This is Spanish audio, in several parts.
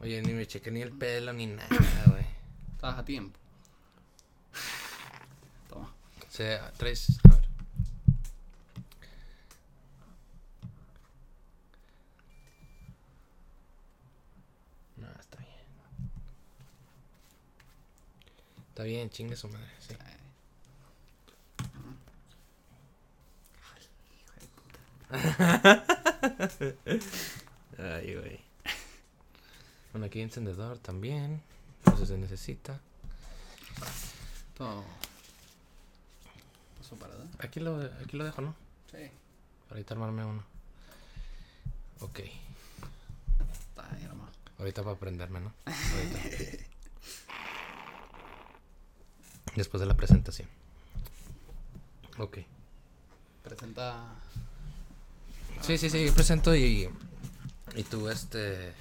Oye, ni me chequé ni el pelo ni nada, güey. Estabas a tiempo. Toma. O sea, traes. A ver. No, está bien. Está bien, chingue su madre, sí. Ay, güey. Bueno, aquí hay encendedor también. Eso se necesita. Todo. Paso para dar. Aquí lo, aquí lo dejo, ¿no? Sí. Para ahorita armarme uno. Ok. Está ahí. Ahorita para aprenderme, ¿no? Ahorita. Después de la presentación. Ok. Presenta. Sí, sí, sí, yo presento y. Y tú, este.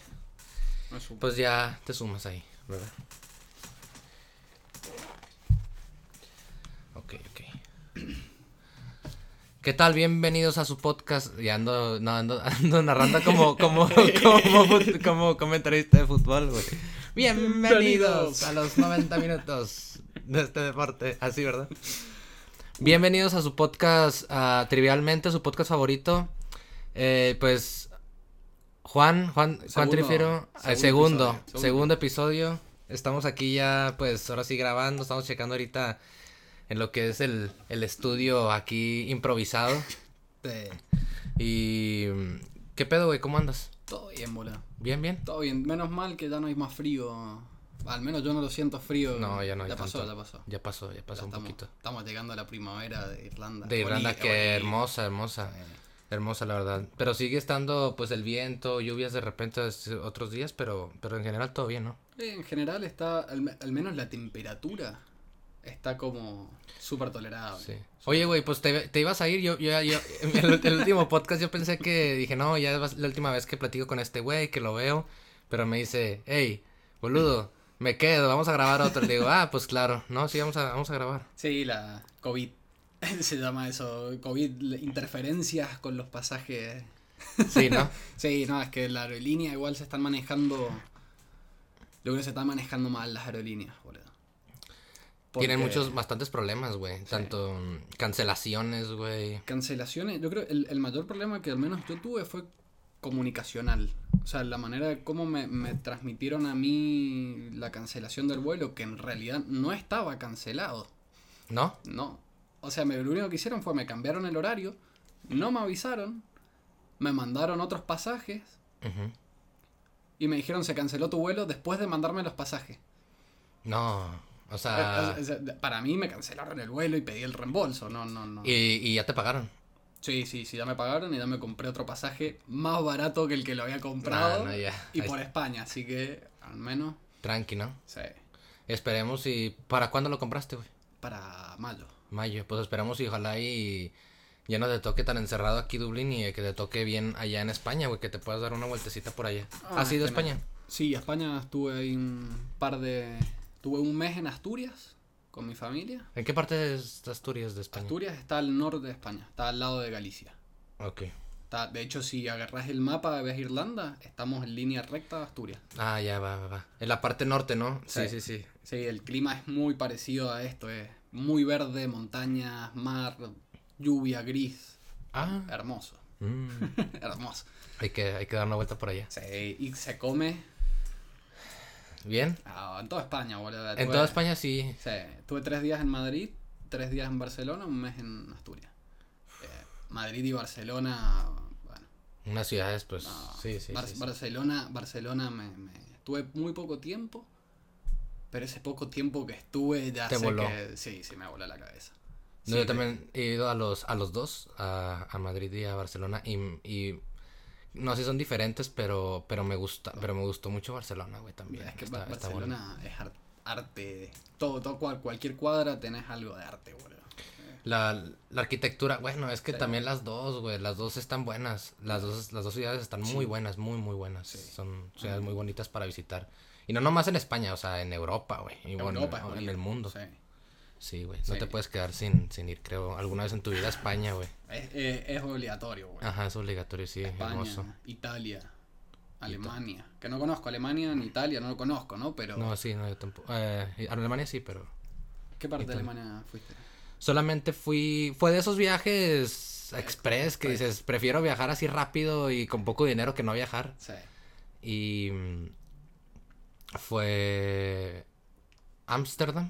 Pues ya te sumas ahí, ¿verdad? Ok, ok. ¿Qué tal? Bienvenidos a su podcast. Y ando, no, ando, ando narrando como, como, como, como comentarista de fútbol, güey. Bienvenidos a los 90 minutos de este deporte. Así, ¿verdad? Bienvenidos a su podcast, Trivialmente, su podcast favorito. Eh, pues, Juan, Juan, Juan Segundo- Trifiero, eh, segundo segundo, episodio, segundo episodio. Estamos aquí ya, pues, ahora sí grabando, estamos checando ahorita en lo que es el, el estudio aquí improvisado. Y, ¿qué pedo, güey? ¿Cómo andas? Todo bien, bola. ¿Bien, bien? Todo bien. Menos mal que ya no hay más frío. Al menos yo no lo siento frío. No, ya no hay Ya pasó, ya pasó. Ya pasó, ya pasó Ya un estamos, poquito. Estamos llegando a la primavera de Irlanda. De Irlanda, Oli- que oli- hermosa, hermosa. Eh, Hermosa, la verdad. Pero sigue estando, pues, el viento, lluvias de repente otros días, pero, pero en general todo bien, ¿no? en general está, al, me- al menos la temperatura está como súper tolerable. Sí. Oye, güey, pues te, te ibas a ir. Yo, yo, yo, en el, el último podcast yo pensé que dije, no, ya es la última vez que platico con este güey, que lo veo. Pero me dice, hey, boludo, me quedo, vamos a grabar otro. Le digo, ah, pues claro, no, sí, vamos a, vamos a grabar. Sí, la COVID. Se llama eso, COVID, interferencias con los pasajes. Sí, ¿no? Sí, no, es que la aerolínea igual se están manejando. Yo creo que se están manejando mal las aerolíneas, boludo. Tienen muchos, bastantes problemas, güey. Tanto mm, cancelaciones, güey. Cancelaciones, yo creo el, el mayor problema que al menos yo tuve fue comunicacional. O sea, la manera de cómo me, me transmitieron a mí la cancelación del vuelo, que en realidad no estaba cancelado. ¿No? No. O sea, me, lo único que hicieron fue me cambiaron el horario, no me avisaron, me mandaron otros pasajes y me dijeron se canceló tu vuelo después de mandarme los pasajes. No. O sea, sea, para mí me cancelaron el vuelo y pedí el reembolso. No, no, no. y, y ya te pagaron. Sí, sí, sí, ya me pagaron y ya me compré otro pasaje más barato que el que lo había comprado. No, ya. Y Ahí por España, así que al menos, Tranqui, ¿no? sí, Esperemos y... ¿Para cuándo lo compraste, güey? para mayo. Mayo, pues esperamos y ojalá y ya no te toque tan encerrado aquí Dublín y que te toque bien allá en España, güey, que te puedas dar una vueltecita por allá. Ah, ¿Has ido a. España? Sí, a España estuve ahí un par de... Tuve un mes en Asturias con mi familia. ¿En qué parte de Asturias de España? Asturias está al norte de España, está al lado de Galicia. Ok. Está, de hecho, si agarras el mapa ves Irlanda, estamos en línea recta de Asturias. Ah, ya va, va, va. En la parte norte, ¿no? Sí, sí, Sí. sí. Sí, el clima es muy parecido a esto, es muy verde, montañas, mar, lluvia, gris. Ah. Hermoso, mm. hermoso. hay, que, hay que dar una vuelta por allá. Sí, y se come ¿Bien? ah, en toda España, boludo. En toda España sí. Sí, tuve tres días en Madrid, tres días en Barcelona, un mes en Asturias. Madrid y Barcelona, bueno. Unas ciudades, pues, no, sí, sí, Bar- sí, sí. Barcelona, Barcelona me, me- Tuve muy poco tiempo, pero ese poco tiempo que estuve ya Te sé voló. que... Sí, sí me voló la cabeza. No, yo también he ido a los, a los dos, a, a Madrid y a Barcelona, y, y no sé si son diferentes, pero, pero me gusta, pero me gustó mucho Barcelona, güey, también. Es que Está- Ba- está bueno. Barcelona es ar- arte. Todo, todo, cual- cualquier cuadra tenés algo de arte, boludo. La, la arquitectura, bueno, es que Sí. también las dos, güey, las dos están buenas. Las dos, las dos ciudades están muy Sí. buenas, muy, muy buenas. Sí. Son ciudades muy bonitas para visitar. Y no nomás en España, o sea, en Europa, güey. Y bueno, Europa en el mundo. sí. Güey. No te puedes quedar sin, sin ir, creo, alguna vez en tu vida a España, güey. Es, es- es obligatorio, güey. Ajá, es obligatorio, sí, España, hermoso. Italia. Alemania. Que no conozco Alemania ni Italia, no lo conozco, ¿no? Pero. No, sí, no, yo tampoco. Eh, Alemania sí, pero. ¿Qué parte de. Alemania fuiste? Solamente fui. Fue de esos viajes express que dices, prefiero viajar así rápido y con poco dinero que no viajar. Sí. Y. mm, Fue. Ámsterdam.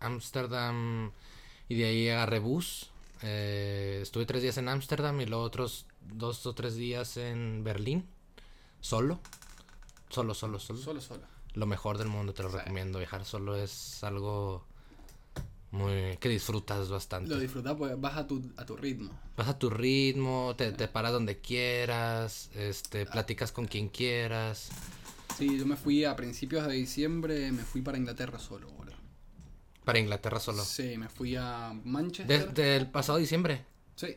Ámsterdam. Y de ahí agarré bus. Eh, estuve tres días en Ámsterdam y luego otros dos o tres días en Berlín. Solo. Solo, solo, solo. Solo, solo. Lo mejor del mundo, te lo Sí. recomiendo. Viajar solo es algo muy que disfrutas bastante. Lo disfrutas porque vas a tu, a tu ritmo. Vas a tu ritmo, te, te paras donde quieras, este, platicas con quien quieras. Sí, yo me fui a principios de diciembre, me fui para Inglaterra solo, boludo. Para Inglaterra solo. Sí, me fui a Manchester. del pasado diciembre. Sí.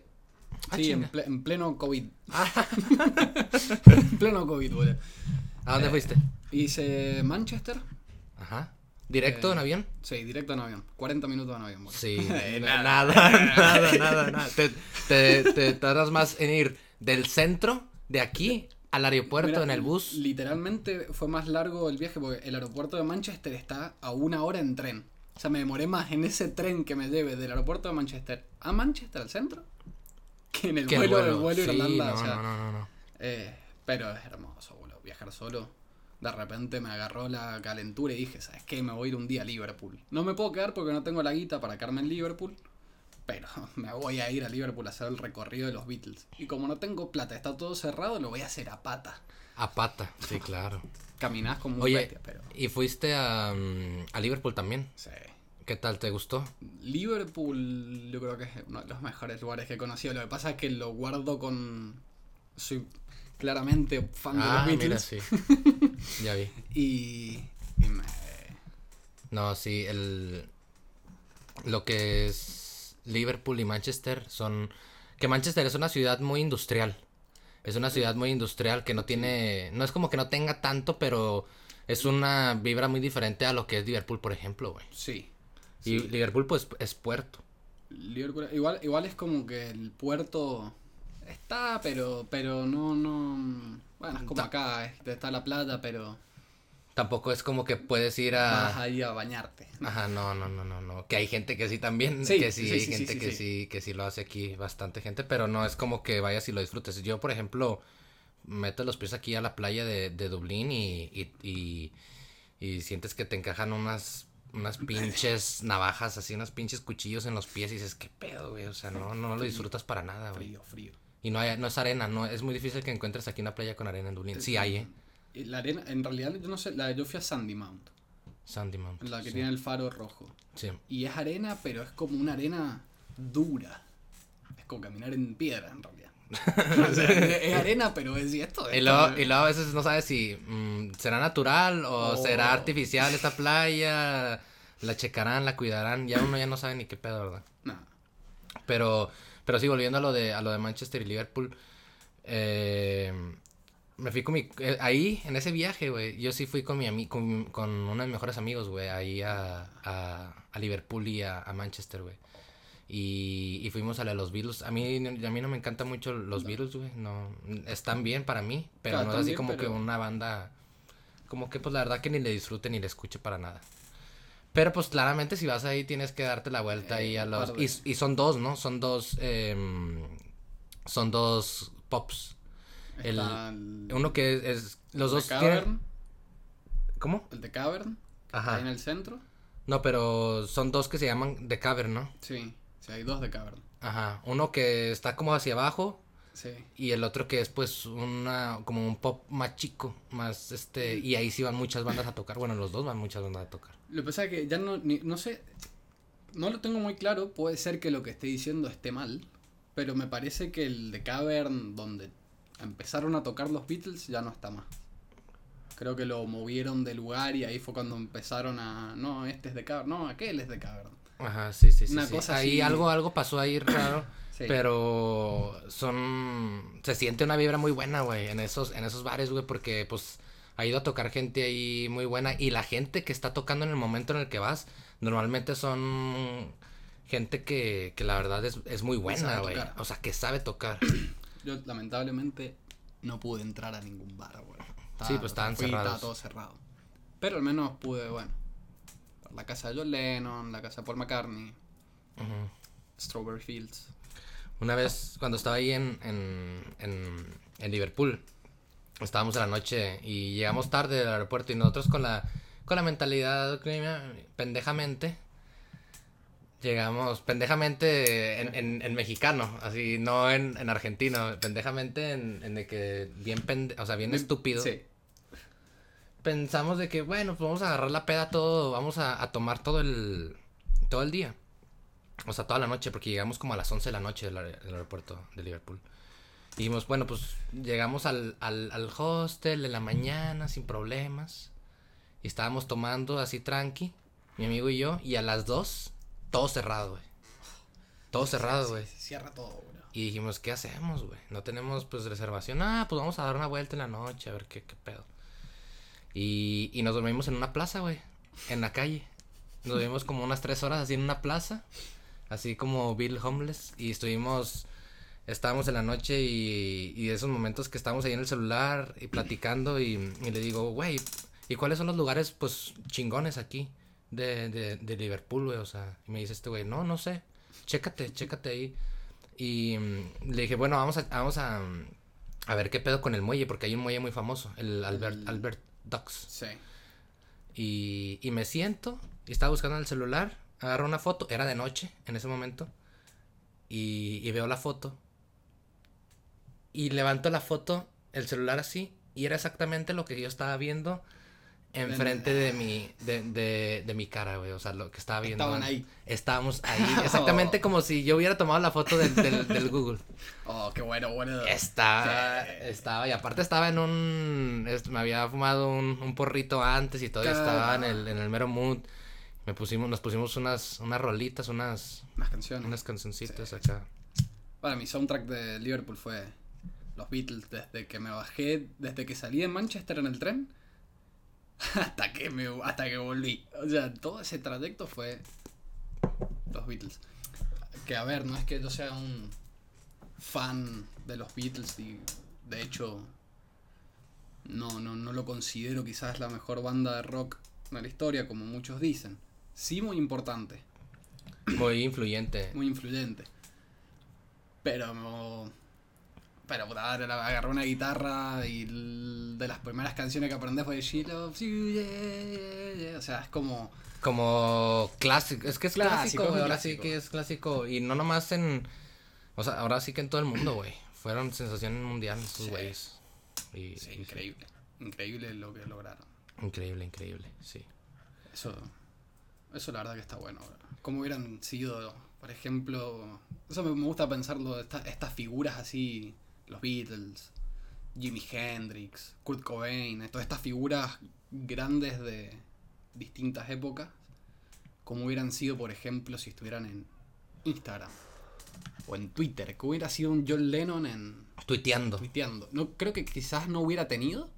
Ah, sí, en, ple- en pleno COVID. en pleno COVID, boludo. ¿A dónde Eh, fuiste? Hice Manchester. Ajá. ¿Directo eh, en avión? Sí, directo en avión. 40 minutos en avión, boludo. Sí. Eh, na- nada, nada, nada, nada. Te, te, te tardas más en ir del centro, de aquí, al aeropuerto Mira, en el bus. Literalmente fue más largo el viaje porque el aeropuerto de Manchester está a una hora en tren. O sea, me demoré más en ese tren que me lleve del aeropuerto de Manchester a Manchester al centro que en el que el vuelo, del vuelo Sí, Irlanda. no, o sea, no, no, no, no. eh, pero es hermoso, boludo. Viajar solo. De repente me agarró la calentura y dije, ¿sabes qué? Me voy a ir un día a Liverpool. No me puedo quedar porque no tengo la guita para quedarme en Liverpool. Pero me voy a ir a Liverpool a hacer el recorrido de los Beatles. Y como no tengo plata, está todo cerrado, lo voy a hacer a pata. A pata, sí, claro. Caminás como un Oye, bestia, pero. y fuiste a, mm, a Liverpool también. Sí. ¿Qué tal? ¿Te gustó? Liverpool, yo creo que es uno de los mejores lugares que he conocido. Lo que pasa es que lo guardo con. Soy claramente fan de Ah, los mira, Beatles. sí. ya vi. Y. y me- No, sí, el... Lo que es Liverpool y Manchester son... Que Manchester es una ciudad muy industrial. Es una ciudad muy industrial que no tiene... No es como que no tenga tanto, pero es una vibra muy diferente a lo que es Liverpool, por ejemplo, güey. Sí. Y Sí. Liverpool, pues, es puerto. Liverpool, igual, igual es como que el puerto está, pero, pero no, no. Bueno, es como Ta- acá, es- está la plata, pero Tampoco es como que puedes ir vas a... ahí a bañarte. Ajá, no, no, no, no, no. Que hay gente que sí también, Sí, que sí, sí, hay sí, gente que sí. sí, que sí lo hace aquí, bastante gente, pero no es como que vayas y lo disfrutes. Yo, por ejemplo, meto los pies aquí a la playa de, de Dublín y, y, y, y sientes que te encajan unas, unas pinches navajas, así, unos pinches cuchillos en los pies y dices, qué pedo, güey, o sea, no, no lo disfrutas para nada, güey. Frío, frío. Y no, hay, no es arena, no, es muy difícil que encuentres aquí una playa con arena en Dublín. Sí hay, eh. La arena, en realidad, yo no sé, la, yo fui a Sandy Mount, Sandy Mount. la que sí. tiene el faro rojo. Sí. Y es arena, pero es como una arena dura. Es como caminar en piedra, en realidad. O sea, es arena, pero es y esto. Y luego, y luego a veces no sabes si mm, será natural o Oh. será artificial esta playa. La checarán, la cuidarán. Ya uno ya no sabe ni qué pedo, ¿verdad? Nah. Pero, pero sí, volviendo a lo de, a lo de Manchester y Liverpool. eh, me fui con mi... eh, ahí, en ese viaje, güey. Yo sí fui con mi con, con uno de mis mejores amigos, güey. Ahí a, a, a Liverpool y a, a Manchester, güey. Y, y fuimos a la de los Beatles. A mí, a mí no me encantan mucho los Beatles, güey. No, están bien para mí, pero Claro, no es así bien, como que una banda... Como que pues la verdad que ni le disfrute ni le escuche para nada. Pero pues claramente si vas ahí tienes que darte la vuelta ahí Eh, a los... de- Y, y son dos, ¿no? Son dos... em, son dos pops. El- Uno que es... es- los el dos de tienen... Cavern, ¿Cómo? el de Cavern, Ajá. ahí en el centro. No, pero son dos que se llaman The Cavern, ¿no? Sí, sí, hay dos de Cavern. Ajá. Uno que está como hacia abajo Sí. y el otro que es pues una como un pop más chico, más este y ahí sí van muchas bandas a tocar. Bueno, los dos van muchas bandas a tocar. Lo que pasa es que ya no, ni- no sé, no lo tengo muy claro, puede ser que lo que esté diciendo esté mal, pero me parece que el de Cavern, donde empezaron a tocar los Beatles, ya no está más. Creo que lo movieron de lugar y ahí fue cuando empezaron a, no, este es de Cavern, no, aquel es de Cavern. Ajá, sí, sí, sí. Una sí. cosa ahí así. algo algo pasó ahí raro, Sí. pero son se siente una vibra muy buena, güey, en esos en esos bares, güey, porque pues ha ido a tocar gente ahí muy buena y la gente que está tocando en el momento en el que vas normalmente son gente que, que la verdad es, es muy buena, güey. O sea, que sabe tocar. Yo lamentablemente no pude entrar a ningún bar, güey. Sí, pues estaban fui cerrados. Estaba todo cerrado. Pero al menos pude, bueno, la casa de John Lennon, la casa de Paul McCartney. Strawberry Fields. Una vez, cuando estaba ahí en, en, en, en Liverpool, estábamos en la noche y llegamos tarde del aeropuerto y nosotros con la, con la mentalidad pendejamente, llegamos pendejamente en, en, en mexicano, así, no en, en argentino, pendejamente en, en de que bien pende, o sea, bien estúpido. Sí. Pensamos de que, bueno, pues vamos a agarrar la peda todo, vamos a, a tomar todo el, todo el día. O sea, toda la noche, porque llegamos como a las 11 de la noche del, aer- del aeropuerto de Liverpool. Y dijimos, bueno, pues llegamos al, al, al hostel en la mañana sin problemas. Y estábamos tomando así tranqui, mi amigo y yo. Y a las 2, todo cerrado, güey. Todo cerrado, güey. Cierra todo, güey. Y dijimos, ¿qué hacemos, güey? No tenemos pues reservación. Ah, pues vamos a dar una vuelta en la noche, a ver qué, qué pedo. Y, y nos dormimos en una plaza, güey. En la calle. Nos dormimos como unas tres horas así en una plaza. Así como Bill Homeless. Y estuvimos. Estábamos en la noche y, y esos momentos que estábamos ahí en el celular y platicando. Y, y le digo, güey, ¿y cuáles son los lugares, pues, chingones aquí de, de, de Liverpool, güey? O sea, y me dice este güey, no, no sé. Chécate, chécate ahí. Y mm, le dije, bueno, vamos a, vamos a, mm, a ver qué pedo con el muelle, porque hay un muelle muy famoso, el Albert, El- Albert Docks. Sí. Y, y me siento, y estaba buscando en el celular, agarro una foto, era de noche en ese momento, y, y veo la foto. Y levanto la foto, el celular así, y era exactamente lo que yo estaba viendo enfrente de mi, de, de, de mi cara, güey. O sea, lo que estaba viendo. Estaban ahí. Estábamos ahí, exactamente como si yo hubiera tomado la foto del, del, del Google. Oh, qué bueno, bueno. Estaba, Sí. estaba, y aparte estaba en un, es- me había fumado un, un porrito antes y todo, y estaba en el, en el mero mood. Me pusimos, nos pusimos unas, unas rolitas, unas, Más canciones. unas cancioncitas Sí. acá. Para mi soundtrack de Liverpool fue los Beatles desde que me bajé, desde que salí de Manchester en el tren hasta que me hasta que volví. O sea, todo ese trayecto fue los Beatles. Que a ver, no es que yo sea un fan de los Beatles y de hecho no, no, no lo considero quizás la mejor banda de rock de la historia, como muchos dicen. Sí muy importante, Muy influyente. muy influyente. Pero. Pero puta agarré una guitarra y de las primeras canciones que aprendí fue She Loves You, yeah, yeah, yeah. O sea, es como. Como clásico, es que es Clásico, clásico, ahora clásico. sí que es clásico. Y no nomás en, o sea, ahora sí que en todo el mundo, güey. Fueron sensación mundial esos Sí. güeyes. Sí, increíble. Increíble lo que lograron. Increíble, increíble, sí. Eso. Eso la verdad que está bueno. Como hubieran sido, por ejemplo. Eso me, gusta pensarlo, esta- estas figuras así. Los Beatles, Jimi Hendrix, Kurt Cobain, todas estas figuras grandes de distintas épocas. Como hubieran sido, por ejemplo, si estuvieran en Instagram. O en Twitter. Que hubiera sido un John Lennon en, Tuiteando. tuiteando. No, creo que quizás no hubiera tenido.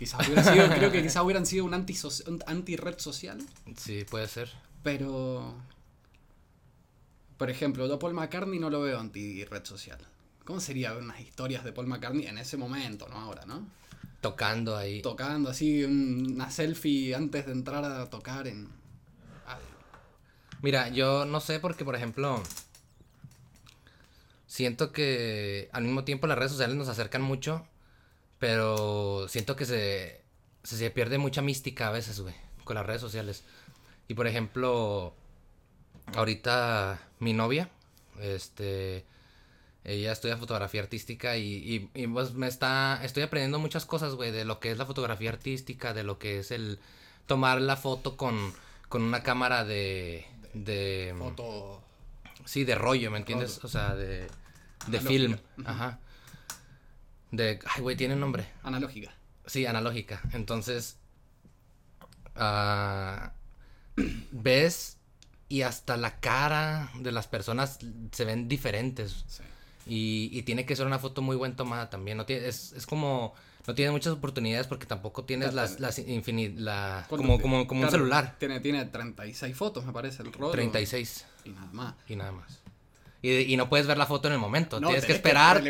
Quizás hubiera sido, creo que quizás hubieran sido un anti, un anti red social. Sí, puede ser. Pero. Por ejemplo, yo Paul McCartney no lo veo anti red social. ¿Cómo sería ver unas historias de Paul McCartney en ese momento, no ahora, no? Tocando ahí. Tocando así un- una selfie antes de entrar a tocar en. ah, Mira, yo no sé porque, por ejemplo, siento que al mismo tiempo las redes sociales nos acercan mucho, pero siento que se, se, se pierde mucha mística a veces, güey, con las redes sociales. Y, por ejemplo, ahorita mi novia, este, ella estudia fotografía artística y, y, y, pues me está, estoy aprendiendo muchas cosas, güey, de lo que es la fotografía artística, de lo que es el tomar la foto con, con una cámara de, de, foto. sí, de rollo, ¿me entiendes? O sea, de, de Analógica. film, ajá. De, ay, güey, tiene nombre. Analógica. Sí, analógica. Entonces, ah, ves y hasta la cara de las personas se ven diferentes. Sí. Y, y tiene que ser una foto muy bien tomada también. No tiene, es, es como, no tiene muchas oportunidades porque tampoco tienes las, las la, ¿Cuánto como, como, como un celular. Tiene, tiene 36 fotos, me parece, el rollo. 36 Y nada más. y nada más. Y, y no puedes ver la foto en el momento. No, Tienes que esperarte.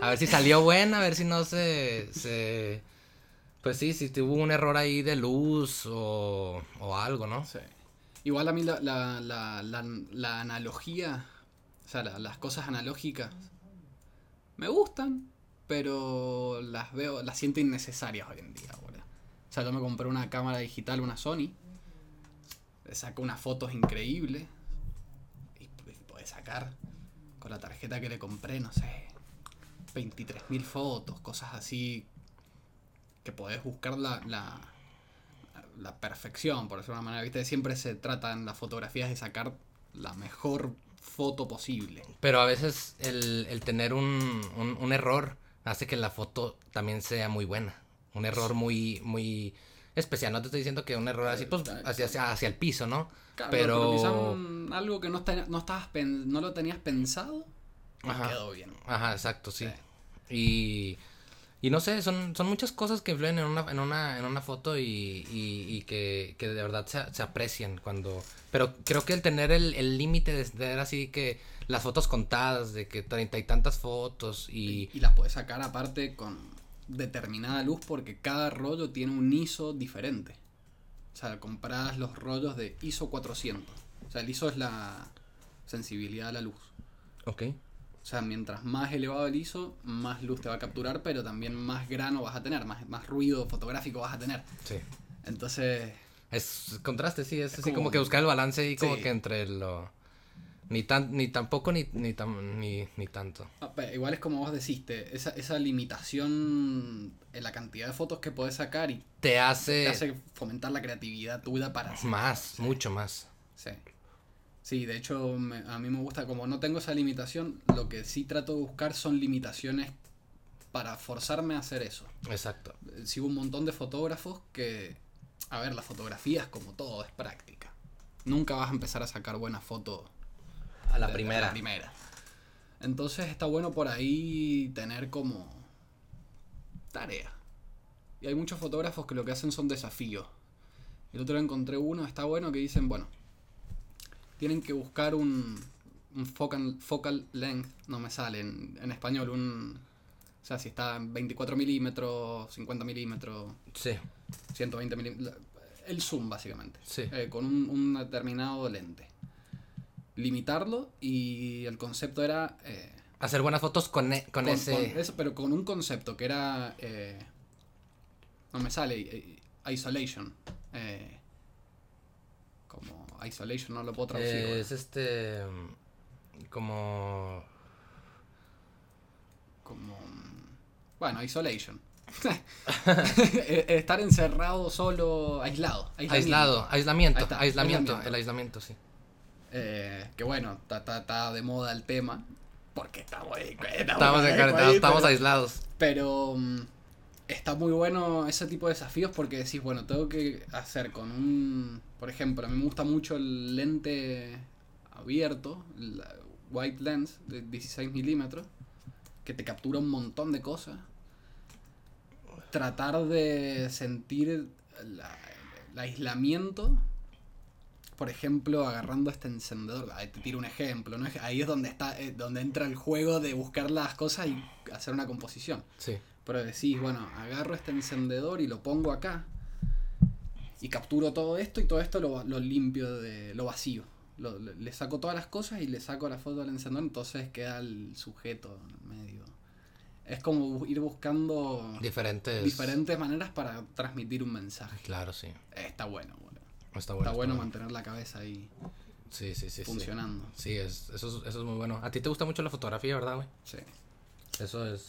A ver si salió buena, a ver si no se. se pues sí, si tuvo un error ahí de luz o, o algo, ¿no? Sí. Igual a mí la, la, la, la, analogía, o sea, la- las cosas analógicas, me gustan, pero las veo, las siento innecesarias hoy en día, boludo. O sea, yo me compré una cámara digital, una Sony, le saco unas fotos increíbles sacar con la tarjeta que le compré, no sé, 23.000 fotos, cosas así que podés buscar la, la, la perfección, por decirlo de una manera. ¿Viste? Siempre se trata en las fotografías de sacar la mejor foto posible. Pero a veces el, el tener un, un, un error hace que la foto también sea muy buena. Un error muy, muy especial. No te estoy diciendo que un error así, pues, hacia, hacia, hacia el piso, ¿no? Claro, Pero- algo que no, estabas pen- no lo tenías pensado, Ajá. quedó bien. Ajá, exacto, sí. Sí. Y, y no sé, son, son muchas cosas que influyen en una, en una, en una foto y, y, y que, que de verdad se, se aprecian cuando... Pero creo que el tener el el límite de tener así que las fotos contadas, de que treinta y tantas fotos y... Y las puedes sacar aparte con determinada luz porque cada rollo tiene un ISO diferente. O sea, compras los rollos de ISO 400. O sea, el ISO es la sensibilidad a la luz. Ok. O sea, mientras más elevado el ISO, más luz te va a capturar, pero también más grano vas a tener, más, más ruido fotográfico vas a tener. Sí. Entonces, Es contraste, sí, es, Es así como, como- que buscar el balance ahí como Sí. que entre lo... Ni tan, ni tampoco ni, ni, tan, ni, ni tanto. igual es como vos deciste, esa, esa limitación en la cantidad de fotos que podés sacar y Te hace, te hace fomentar la creatividad tuya para hacer. más, mucho más. Sí. Sí, de hecho me- a mí me gusta, como no tengo esa limitación, lo que sí trato de buscar son limitaciones para forzarme a hacer eso. Exacto. Eh, Sigo un montón de fotógrafos que, a ver, la fotografía es como todo, es práctica. Nunca vas a empezar a sacar buenas fotos A la de- primera. la primera. Entonces está bueno por ahí tener como tarea. Y hay muchos fotógrafos que lo que hacen son desafíos. El otro día encontré uno, está bueno, que dicen, bueno, tienen que buscar un, un focal, focal length, no me sale en, en español, un... O sea, si está en 24 milímetros, 50 milímetros, Sí, 120 milímetros, el zoom básicamente sí. eh, con un, un determinado lente. Limitarlo y el concepto era... eh, Hacer buenas fotos con, e- con, con- ese... con eso, pero con un concepto que era... eh, no me sale. eh, isolation. eh, como isolation no lo puedo traducir. Es este... Como... Como... Bueno, isolation. Eh, Estar encerrado, solo, aislado. Aislado, aislamiento, Ahí está, aislamiento, aislamiento. el aislamiento, sí. Eh, que bueno, está, está- está de moda el tema. Porque estamos, Estamos, aislados. Pero mm, está muy bueno ese tipo de desafíos porque decís, bueno, tengo que hacer con un... Por ejemplo, a mí me gusta mucho el lente abierto, la white lens de 16 milímetros, que te captura un montón de cosas. Tratar de sentir la- el aislamiento, por ejemplo, agarrando este encendedor. Ahí te tiro un ejemplo, ¿no? Ahí es donde está, eh, donde entra el juego de buscar las cosas y hacer una composición. Sí. Pero decís, bueno, agarro este encendedor y lo pongo acá. Y capturo todo esto y todo esto lo, lo limpio de lo vacío. Lo- le, saco todas las cosas y le saco la foto del encendedor, entonces queda el sujeto en medio. Es como ir buscando Diferentes... diferentes maneras para transmitir un mensaje. Claro, sí. Está bueno. Está bueno. Está bueno mantener la cabeza ahí Sí, sí, sí. funcionando. Sí, es, eso, es, eso es muy bueno. A ti te gusta mucho la fotografía, ¿verdad, güey? Sí. Eso es...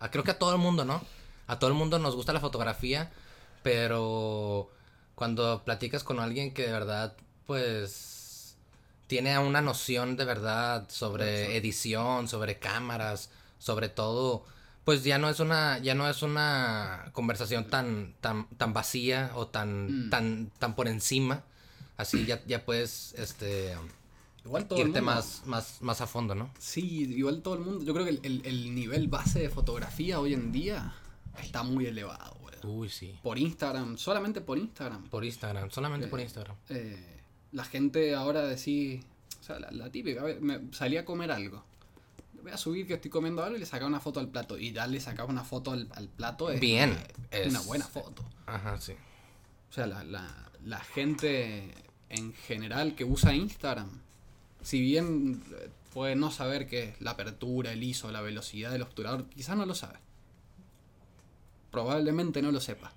ah, creo que a todo el mundo, ¿no? A todo el mundo nos gusta la fotografía, pero cuando platicas con alguien que de verdad, pues, tiene una noción de verdad sobre edición, sobre cámaras, sobre todo, pues ya no es una, ya no es una conversación tan, tan, tan vacía o tan, Mm. tan, tan por encima. Así ya, ya puedes, este, Igual todo el irte mundo. más, más, más a fondo, ¿no? Sí, igual todo el mundo. Yo creo que el, el- el nivel base de fotografía hoy en día está muy elevado, boludo. Uy, sí. Por Instagram, solamente por Instagram. Por Instagram, solamente por Eh, Instagram. Eh, la gente ahora decís, O sea, la, la típica, a ver, me salí a comer algo. Voy a subir que estoy comiendo algo y le sacaba una foto al plato. Y ya le sacaba una foto al, al plato. Es Bien, Una, una es- buena foto. Ajá, sí. O sea, la, la, la gente en general que usa Instagram, si bien eh, puede no saber qué es la apertura, el ISO, la velocidad del obturador, quizás no lo sabe. Probablemente no lo sepa.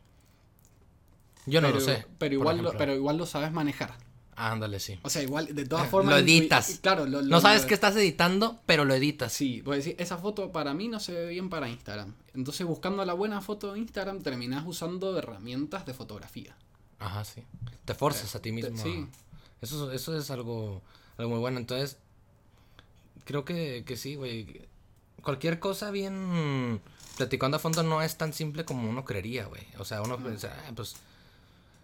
Yo no pero, lo sé. Pero igual, lo, pero igual lo sabes manejar. Ándale, sí. O sea, igual, de todas Eh, formas. lo editas. Claro, lo- lo- No sabes qué estás editando, pero lo editas. Sí, puedes decir, esa foto para mí no se ve bien para Instagram. Entonces, buscando la buena foto de Instagram, terminás usando herramientas de fotografía. Ajá, sí. Te forzas a ti mismo. sí. Eso, eso es algo, algo muy bueno. Entonces, creo que, que sí, güey. Cualquier cosa bien platicando a fondo no es tan simple como uno creería, güey. O sea, uno piensa, "Ah, pues,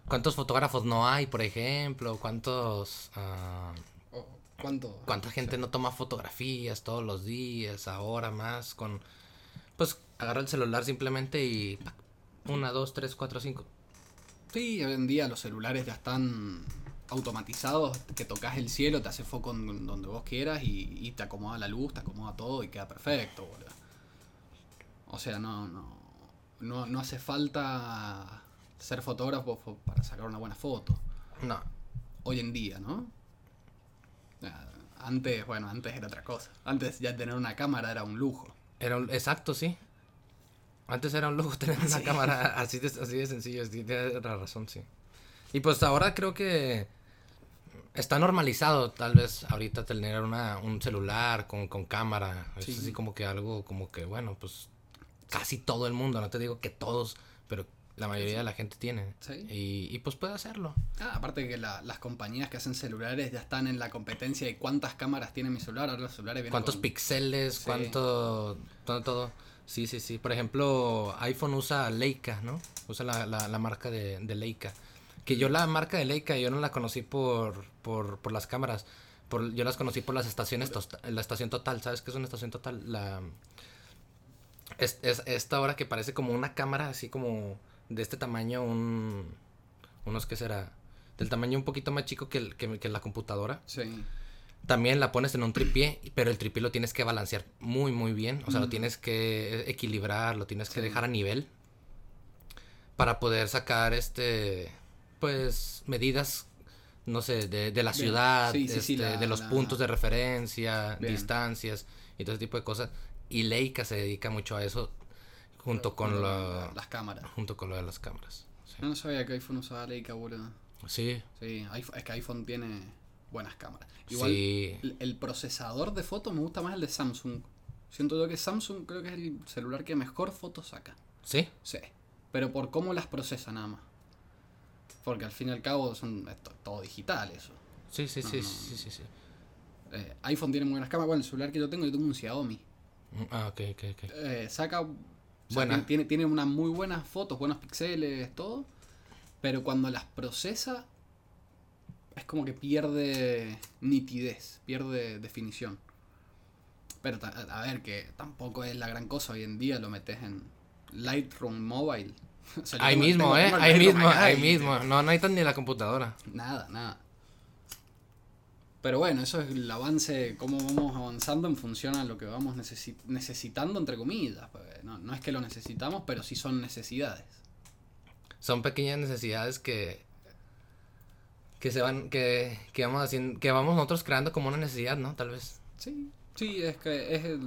¿cuántos fotógrafos no hay, por ejemplo? ¿Cuántos... O, ¿Cuánto? ¿Cuánta gente no toma fotografías todos los días, ahora más? Con... Pues agarra el celular simplemente y... ¡pac! Una, dos, tres, cuatro, cinco. Sí, hoy en día los celulares ya están automatizados, que tocas el cielo, te hace foco en donde vos quieras y, y te acomoda la luz, te acomoda todo y queda perfecto, boludo. O sea, no, no, no, no hace falta ser fotógrafo fo- para sacar una buena foto. No, Hoy en día, ¿no? Antes, bueno, antes era otra cosa. Antes ya tener una cámara era un lujo. Era un- exacto, sí. Antes era un lujo tener una Sí. cámara así de, así de sencillo, sí, tienes la razón, sí. Y pues ahora creo que está normalizado tal vez ahorita tener una, un celular con, con cámara. Sí. Es así como que algo como que, bueno, pues casi todo el mundo, no te digo que todos, pero la mayoría de la gente tiene. Sí. Y, y pues puede hacerlo. Ah, aparte que la- las compañías que hacen celulares ya están en la competencia de cuántas cámaras tiene mi celular. Ahora los celulares vienen ¿Cuántos con- píxeles? Sí. ¿Cuánto? Todo, todo. Sí, sí, sí. Por ejemplo, iPhone usa Leica, ¿no? Usa la, la, la marca de, de Leica. Que yo la marca de Leica, yo no la conocí por, por, por las cámaras. Por, yo las conocí por las estaciones, tosta- la estación total. ¿Sabes qué es una estación total? La... Es, es esta hora que parece como una cámara, así como de este tamaño, un... Unos, ¿qué será? Del tamaño un poquito más chico que, el- que, que la computadora. Sí. También la pones en un tripié, pero el tripié lo tienes que balancear muy, muy bien. O sea, lo Mm. tienes que equilibrar, lo tienes que dejar a nivel. Para poder sacar, este, pues, medidas, no sé, de, de la Bien. ciudad, Sí, sí, sí, este, la- de los la- puntos de referencia, Bien. distancias y todo ese tipo de cosas. Y Leica se dedica mucho a eso junto con, la, las cámaras. junto con lo de las cámaras. Sí. No, no sabía que iPhone usaba Leica, boludo. Sí, Sí, es que iPhone tiene buenas cámaras. Igual, sí. el, el procesador de fotos me gusta más el de Samsung. Siento yo que Samsung creo que es el celular que mejor fotos saca. Sí, Sí. Pero por cómo las procesa nada más. Porque al fin y al cabo son es todo digital eso. sí, sí, sí, No, sí, sí, sí, sí. Eh, iPhone tiene muy buenas cámaras. Bueno, el celular que yo tengo, yo tengo un Xiaomi. Ah, ok, ok, ok. Eh, saca. O sea, tiene- Tiene, tiene unas muy buenas fotos, buenos píxeles, todo. Pero cuando las procesa, es como que pierde nitidez, pierde definición. Pero a ver, que tampoco es la gran cosa. Hoy en día lo metes en Lightroom Mobile. O sea, yo Ahí mismo, tengo- ¿eh? Ahí mismo, ahí mismo. No, no necesitas ni la computadora. Nada, nada. Pero bueno, eso es el avance, cómo vamos avanzando en función a lo que vamos necesi- necesitando, entre comillas. No, no es que lo necesitamos, pero sí son necesidades. Son pequeñas necesidades que que se van que, que vamos haciendo que vamos nosotros creando como una necesidad, ¿no? Tal vez. Sí, sí, es que es el...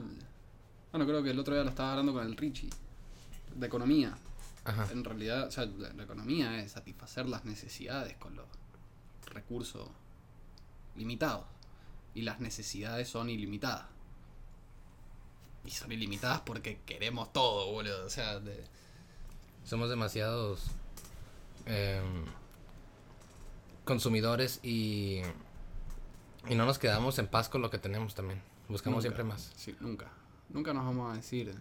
Bueno, creo que el otro día lo estaba hablando con el Richie, de economía. Ajá. En realidad, o sea, la, la economía es satisfacer las necesidades con los recursos limitados. Y las necesidades son ilimitadas. Y son ilimitadas porque queremos todo, boludo. O sea, de- Somos demasiados em, consumidores y y no nos quedamos en paz con lo que tenemos también. Buscamos nunca. siempre más. Sí, nunca. Nunca nos vamos a decir.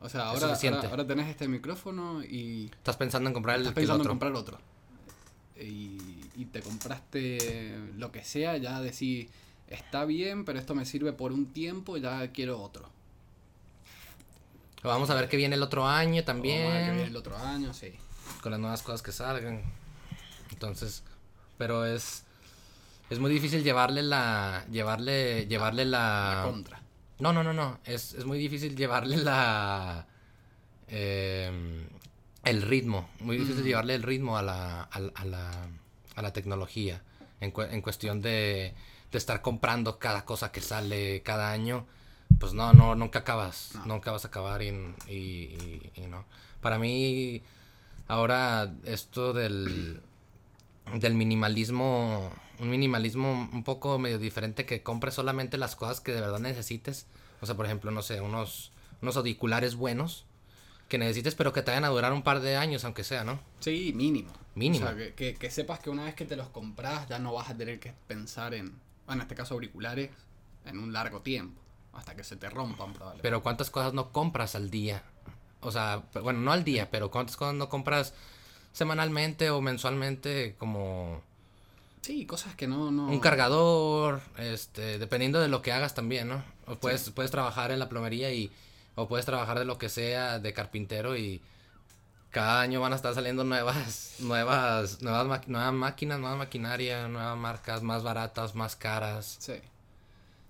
O sea, ahora, ahora, ahora tenés este micrófono y Estás pensando en comprar el, estás el pensando otro. en comprar otro. Y, y te compraste lo que sea, ya decís, está bien, pero esto me sirve por un tiempo, ya quiero otro. Vamos a ver qué viene el otro año también. Vamos a ver que viene el otro año, sí. con las nuevas cosas que salgan. Entonces, pero es Es muy difícil llevarle la. Llevarle. Llevarle la. La contra. No, no, no, no. Es, es muy difícil llevarle la. eh, el ritmo. Muy difícil Mm. llevarle el ritmo a la, a, a la, a la tecnología. En, cue- en cuestión de, de estar comprando cada cosa que sale cada año. Pues no, no, nunca acabas. No. Nunca vas a acabar y, y, y- y no. Para mí, ahora esto del, del minimalismo, un minimalismo un poco medio diferente que compres solamente las cosas que de verdad necesites. O sea, por ejemplo, no sé, unos, unos auriculares buenos que necesites, pero que te vayan a durar un par de años, aunque sea, ¿no? Sí, mínimo. Mínimo. O sea, que, que- que sepas que una vez que te los compras ya no vas a tener que pensar en, en este caso auriculares, en un largo tiempo. Hasta que se te rompan probablemente. Pero ¿cuántas cosas no compras al día? O sea, bueno, no al día, pero ¿cuántas cosas no compras semanalmente o mensualmente como sí, cosas que no... no... un cargador, este, dependiendo de lo que hagas también, ¿no? O puedes, puedes trabajar en la plomería y, o puedes trabajar de lo que sea, de carpintero y cada año van a estar saliendo nuevas, nuevas, nuevas, ma- nuevas máquinas, nueva maquinaria, nuevas marcas, más baratas, más caras. Sí.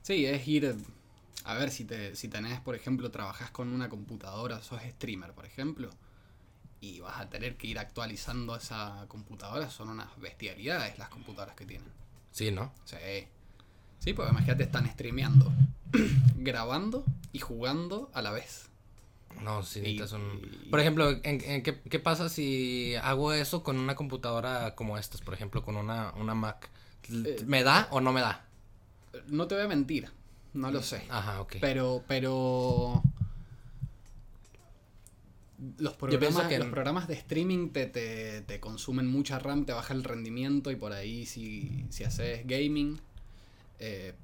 Sí, es ir... A ver, si, te, si tenés, por ejemplo, trabajas con una computadora, sos streamer, por ejemplo, y vas a tener que ir actualizando esa computadora, son unas bestialidades las computadoras que tienen. Sí, ¿no? Sí. Sí, porque imagínate, están streameando, grabando y jugando a la vez. No, sí, Y- necesitas un... y- Por ejemplo, ¿en, en qué, qué pasa si hago eso con una computadora como estas? Por ejemplo, con una, una Mac. Eh, ¿Me da o no me da? No te voy a mentir, no lo sé. Ajá, ok. Pero, pero. Los programas, que los programas de streaming te, te, te consumen mucha RAM, te baja el rendimiento y por ahí si, si haces gaming, eh,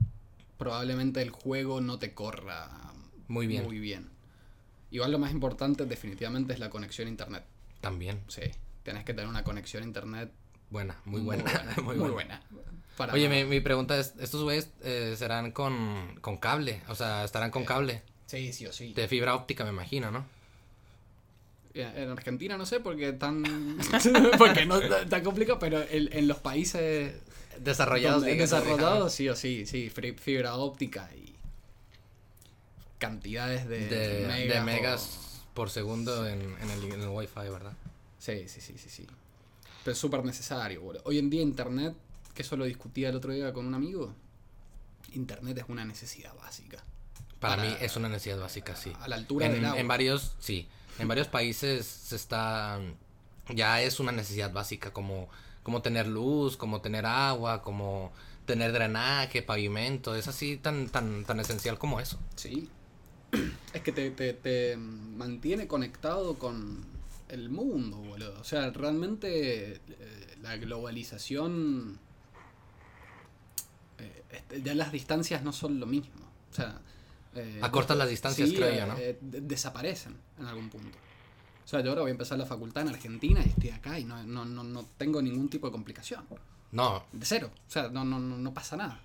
probablemente el juego no te corra Muy bien. muy bien. Igual lo más importante definitivamente es la conexión a internet. También. Sí, tienes que tener una conexión a internet Buena, muy buena. muy muy buena. Para- Oye, mi, mi pregunta es, ¿estos güeyes eh, serán con, con cable? O sea, estarán con Eh, cable. Sí, sí o sí. De fibra óptica, me imagino, ¿no? En Argentina no sé porque tan porque no tan complicado, pero en, en los países Desarrollados. desarrollados sí o sí, sí, fibra óptica y cantidades de, De, de megas. megas, o- por segundo en, en el, en el Wi-Fi, ¿verdad? Sí, sí, sí, sí, sí. Pero es súper necesario, boludo. Hoy en día internet, que eso lo discutía el otro día con un amigo, internet es una necesidad básica. Para, Para- mí es una necesidad básica, sí. A la altura en, del agua. en varios, sí, en varios países se está, ya es una necesidad básica como, como tener luz, como tener agua, como tener drenaje, pavimento, es así tan, tan, tan esencial como eso. Sí. Es que te, te, te mantiene conectado con el mundo, boludo. O sea, realmente eh, la globalización. eh, este, ya las distancias no son lo mismo. O sea. eh, Acortan las distancias, sí, creo yo, ¿no? eh, de- desaparecen en algún punto. O sea, yo ahora voy a empezar la facultad en Argentina y estoy acá y no, no, no, no tengo ningún tipo de complicación. No, De cero. O sea, no, no, no, no pasa nada.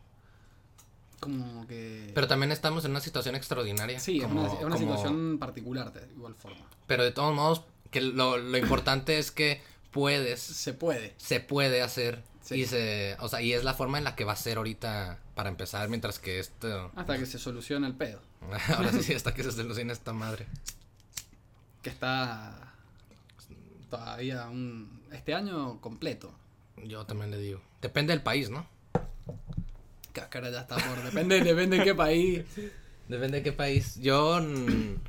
Como que. pero también estamos en una situación extraordinaria. Sí, como- es una, es una como- situación particular de igual forma. Pero de todos modos, que lo, lo importante es que puedes, Se puede. se puede hacer Sí. y se, o sea, y es la forma en la que va a ser ahorita para empezar, mientras que esto, Hasta que se solucione el pedo. ahora sí, hasta que se solucione esta madre. Que está todavía un este año completo. Yo también le digo. Depende del país, ¿no? Cáscara ya está por. Depende, depende de qué país. Depende de qué país. Yo en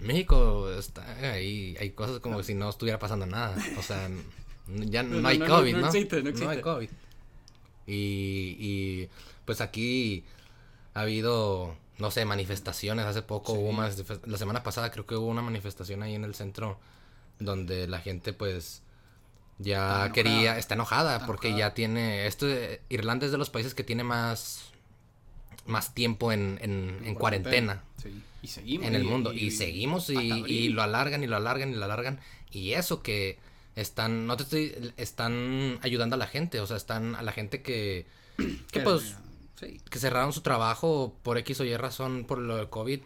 México está ahí, hay cosas como si no estuviera pasando nada. O sea, ya no, No, hay no, no, COVID, no ¿no? existe, no hay existe. COVID. Y, y pues aquí ha habido, no sé, manifestaciones. Hace poco Sí. hubo más, la semana pasada creo que hubo una manifestación ahí en el centro donde la gente pues Está ya enojada. quería, está enojada Está porque enojada. ya tiene, esto, Irlanda es de los países que tiene más, más tiempo en, en, en cuarentena Sí. Y seguimos. en el mundo. Y, seguimos y, y lo alargan y lo alargan y lo alargan. Y eso que están, no te estoy, están ayudando a la gente. O sea, están a la gente que, que pues, Sí. que cerraron su trabajo por X o Y razón por lo del COVID.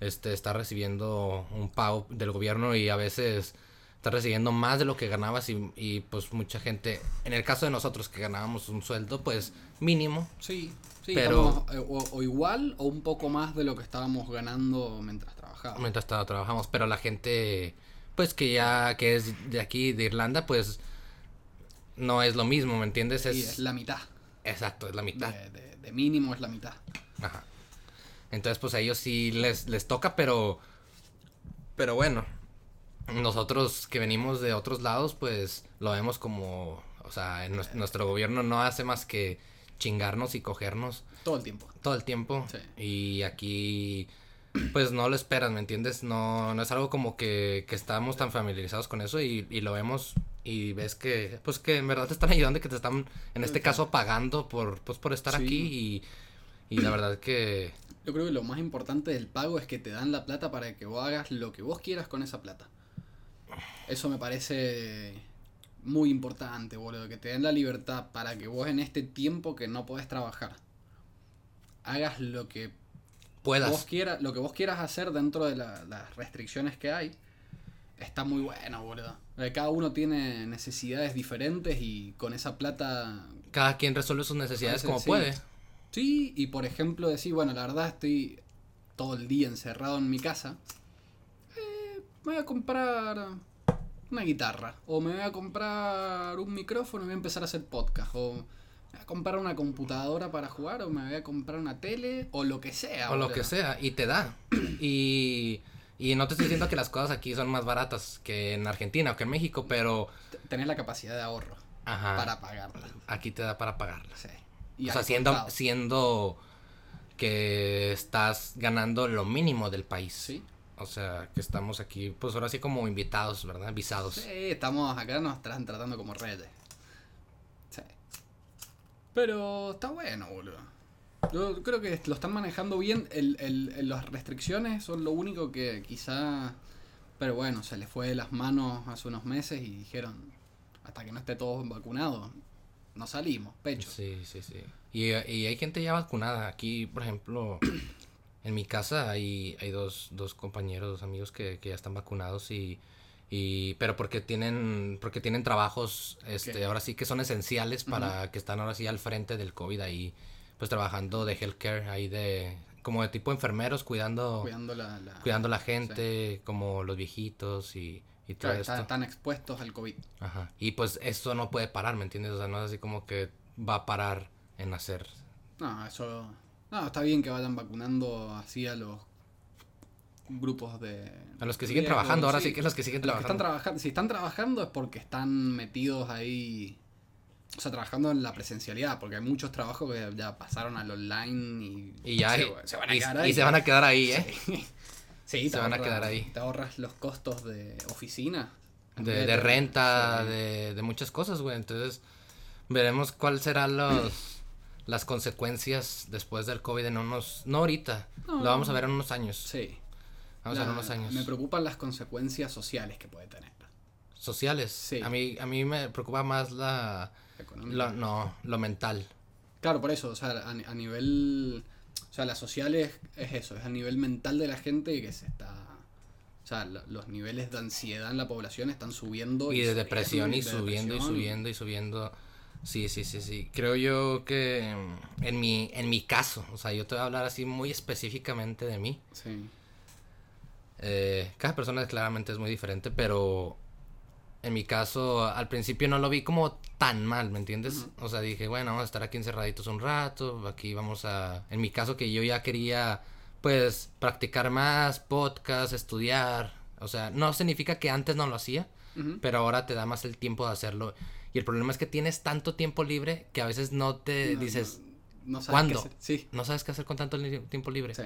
Este, está recibiendo un pago del gobierno y a veces estás recibiendo más de lo que ganabas y, y pues mucha gente, en el caso de nosotros que ganábamos un sueldo pues mínimo, Sí, sí, Pero- eh, o, o igual o un poco más de lo que estábamos ganando mientras trabajábamos. mientras tra- trabajamos, pero la gente pues que ya que es de aquí de Irlanda pues no es lo mismo, ¿me entiendes? Sí, Es, es la mitad. exacto, es la mitad. De, de- de mínimo es la mitad. Ajá. Entonces, pues a ellos sí les, les toca, pero. Pero bueno. Nosotros que venimos de otros lados, pues lo vemos como. O sea, en nues- nuestro gobierno no hace más que chingarnos y cogernos Todo el tiempo. todo el tiempo. Sí. Y aquí. Pues no lo esperas, ¿me entiendes? No, no es algo como que, que estamos tan familiarizados con eso y, y lo vemos y ves que, pues que en verdad te están ayudando y que te están, en este caso, pagando por, pues, por estar Sí. aquí y, y la verdad que Yo creo que lo más importante del pago es que te dan la plata para que vos hagas lo que vos quieras con esa plata. Eso me parece muy importante, boludo. Que te den la libertad para que vos en este tiempo que no podés trabajar hagas lo que puedas. vos quieras, lo que vos quieras hacer dentro de la- las restricciones que hay. Está muy bueno, boludo. Eh, Cada uno tiene necesidades diferentes y con esa plata Cada quien resuelve sus necesidades como sí. puede. Sí, y por ejemplo decir, bueno, la verdad estoy todo el día encerrado en mi casa. eh, voy a comprar una guitarra. O me voy a comprar un micrófono y voy a empezar a hacer podcast. O me voy a comprar una computadora para jugar. O me voy a comprar una tele. O lo que sea. O lo que sea. Y te da. Y, y no te estoy diciendo que las cosas aquí son más baratas que en Argentina o que en México, pero Tenés la capacidad de ahorro ajá, para pagarla. aquí te da para pagarlas. Sí. Y o sea, siendo, contado. siendo que estás ganando lo mínimo del país. Sí. O sea, que estamos aquí, pues ahora sí como invitados, ¿verdad? Visados. Sí, estamos acá, nos están tratando como reyes. Sí. Pero está bueno, boludo. Yo creo que lo están manejando bien. El, el- el- las restricciones son lo único que quizá... Pero bueno, se les fue de las manos hace unos meses y dijeron, hasta que no esté todos vacunados, no salimos, pecho. Sí, sí, sí. Y, y hay gente ya vacunada. Aquí, por ejemplo, en mi casa hay, hay dos, dos compañeros, dos amigos que, que ya están vacunados y, y pero porque tienen porque tienen trabajos este ahora sí que son esenciales para que están ahora sí al frente del COVID ahí pues trabajando de healthcare ahí de como de tipo enfermeros cuidando Cuidando la... la- cuidando la gente como los viejitos y, y todo Claro, esto están, están expuestos al COVID. Ajá. Y pues esto no puede parar, ¿me entiendes? O sea, no es así como que va a parar en hacer. No, eso. No, está bien que vayan vacunando así a los grupos de. A los que siguen riesgo, trabajando, ahora sí que los que siguen a los que están trabajando. Si están trabajando es porque están metidos ahí. O sea, trabajando en la presencialidad, porque hay muchos trabajos que ya pasaron al online y. Y ya se, y- se van a y- quedar y ahí. se van a quedar ahí, ¿eh? Sí, Sí, Se van a quedar ahí. Te ahorras los costos de oficina. De, renta, sí. de, de muchas cosas, güey. Entonces, veremos cuáles serán los, las consecuencias después del COVID en unos... No ahorita, No. lo vamos a ver en unos años. Sí. Vamos a ver en unos años. Me preocupan las consecuencias sociales que puede tener. Sociales. Sí. A, mí, a mí me preocupa más la... lo- no, lo mental. Claro, por eso, o sea, a, a nivel. O sea, las sociales es eso, es a nivel mental de la gente que se está. O sea, lo- los niveles de ansiedad en la población están subiendo. Y de subiendo, depresión y de subiendo y subiendo y subiendo. Sí, sí, sí, sí. Creo yo que mm, en mi, en mi caso, o sea, yo te voy a hablar así muy específicamente de mí. Sí. Eh, cada persona claramente es muy diferente, pero en mi caso al principio no lo vi como tan mal, ¿me entiendes? O sea, dije, bueno, vamos a estar aquí encerraditos un rato, aquí vamos a... En mi caso que yo ya quería, pues, practicar más, podcast, estudiar. O sea, no significa que antes no lo hacía, Pero ahora te da más el tiempo de hacerlo. Y el problema es que tienes tanto tiempo libre que a veces no te No, dices, no, no sabes ¿cuándo? qué hacer. Sí, no sabes qué hacer con tanto li- tiempo libre. sí.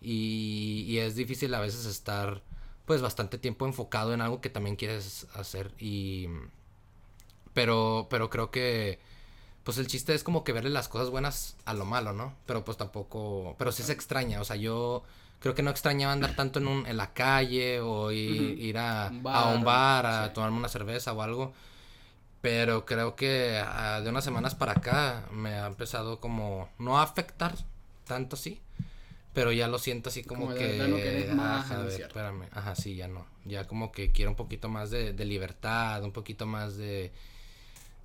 Y, y es difícil a veces estar pues bastante tiempo enfocado en algo que también quieres hacer. Y pero, pero creo que pues el chiste es como que verle las cosas buenas a lo malo, ¿no? Pero pues tampoco, pero sí se extraña, o sea, yo creo que no extrañaba andar tanto en, un, en la calle o ir, ir a, Un a un bar, bar a sí. tomarme una cerveza o algo. Pero creo que ah, de unas semanas para acá me ha empezado como no a afectar tanto sí, Pero ya lo siento así como, que... querés más ajá, a ver, espérame. Ajá, sí, ya no. Ya como que quiero un poquito más de, de libertad, un poquito más de...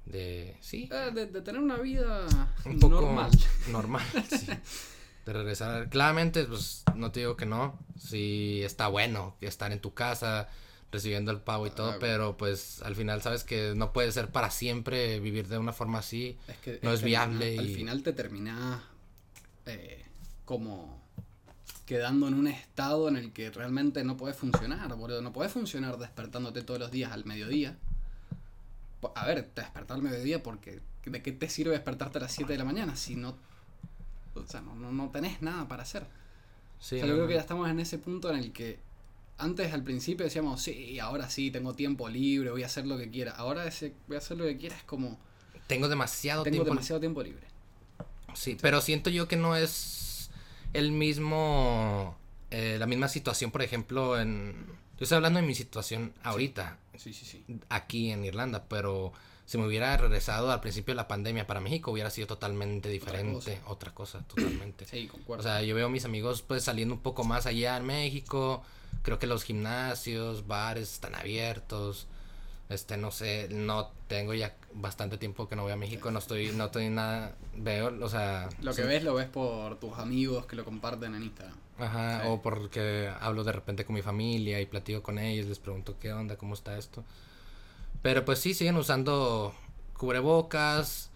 De... Sí. Eh, de, de tener una vida un poco normal. Normal, sí. De regresar. Claramente, pues no te digo que no. Sí, está bueno estar en tu casa recibiendo el pago y todo, Ah, pero pues al final sabes que no puede ser para siempre vivir de una forma así. Es que, No es viable Al y- final te terminás eh, como quedando en un estado en el que realmente no puedes funcionar, boludo. No puedes funcionar despertándote todos los días al mediodía. A ver, te despertar al mediodía porque ¿de qué te sirve despertarte a las 7 de la mañana si no... O sea, no, no, no tenés nada para hacer. Sí, o sea, no, yo creo que ya estamos en ese punto en el que antes al principio decíamos, sí, ahora sí, tengo tiempo libre, voy a hacer lo que quiera. Ahora ese voy a hacer lo que quiera es como, Tengo demasiado tengo tiempo. demasiado tiempo libre. Sí, pero siento yo que no es el mismo, eh, la misma situación, por ejemplo, en... Yo estoy hablando de mi situación ahorita, Sí, sí, sí. aquí en Irlanda, pero si me hubiera regresado al principio de la pandemia para México hubiera sido totalmente diferente, otra cosa, totalmente. Sí, concuerdo. O sea, yo veo a mis amigos pues saliendo un poco más allá en México, creo que los gimnasios, bares están abiertos. Este, no sé, no tengo ya bastante tiempo que no voy a México, no estoy, no estoy nada, veo, o sea... lo que sí, ves lo ves por tus amigos que lo comparten en Instagram. Ajá, Sí. o porque hablo de repente con mi familia y platico con ellos, les pregunto qué onda, cómo está esto. Pero pues sí, siguen usando cubrebocas,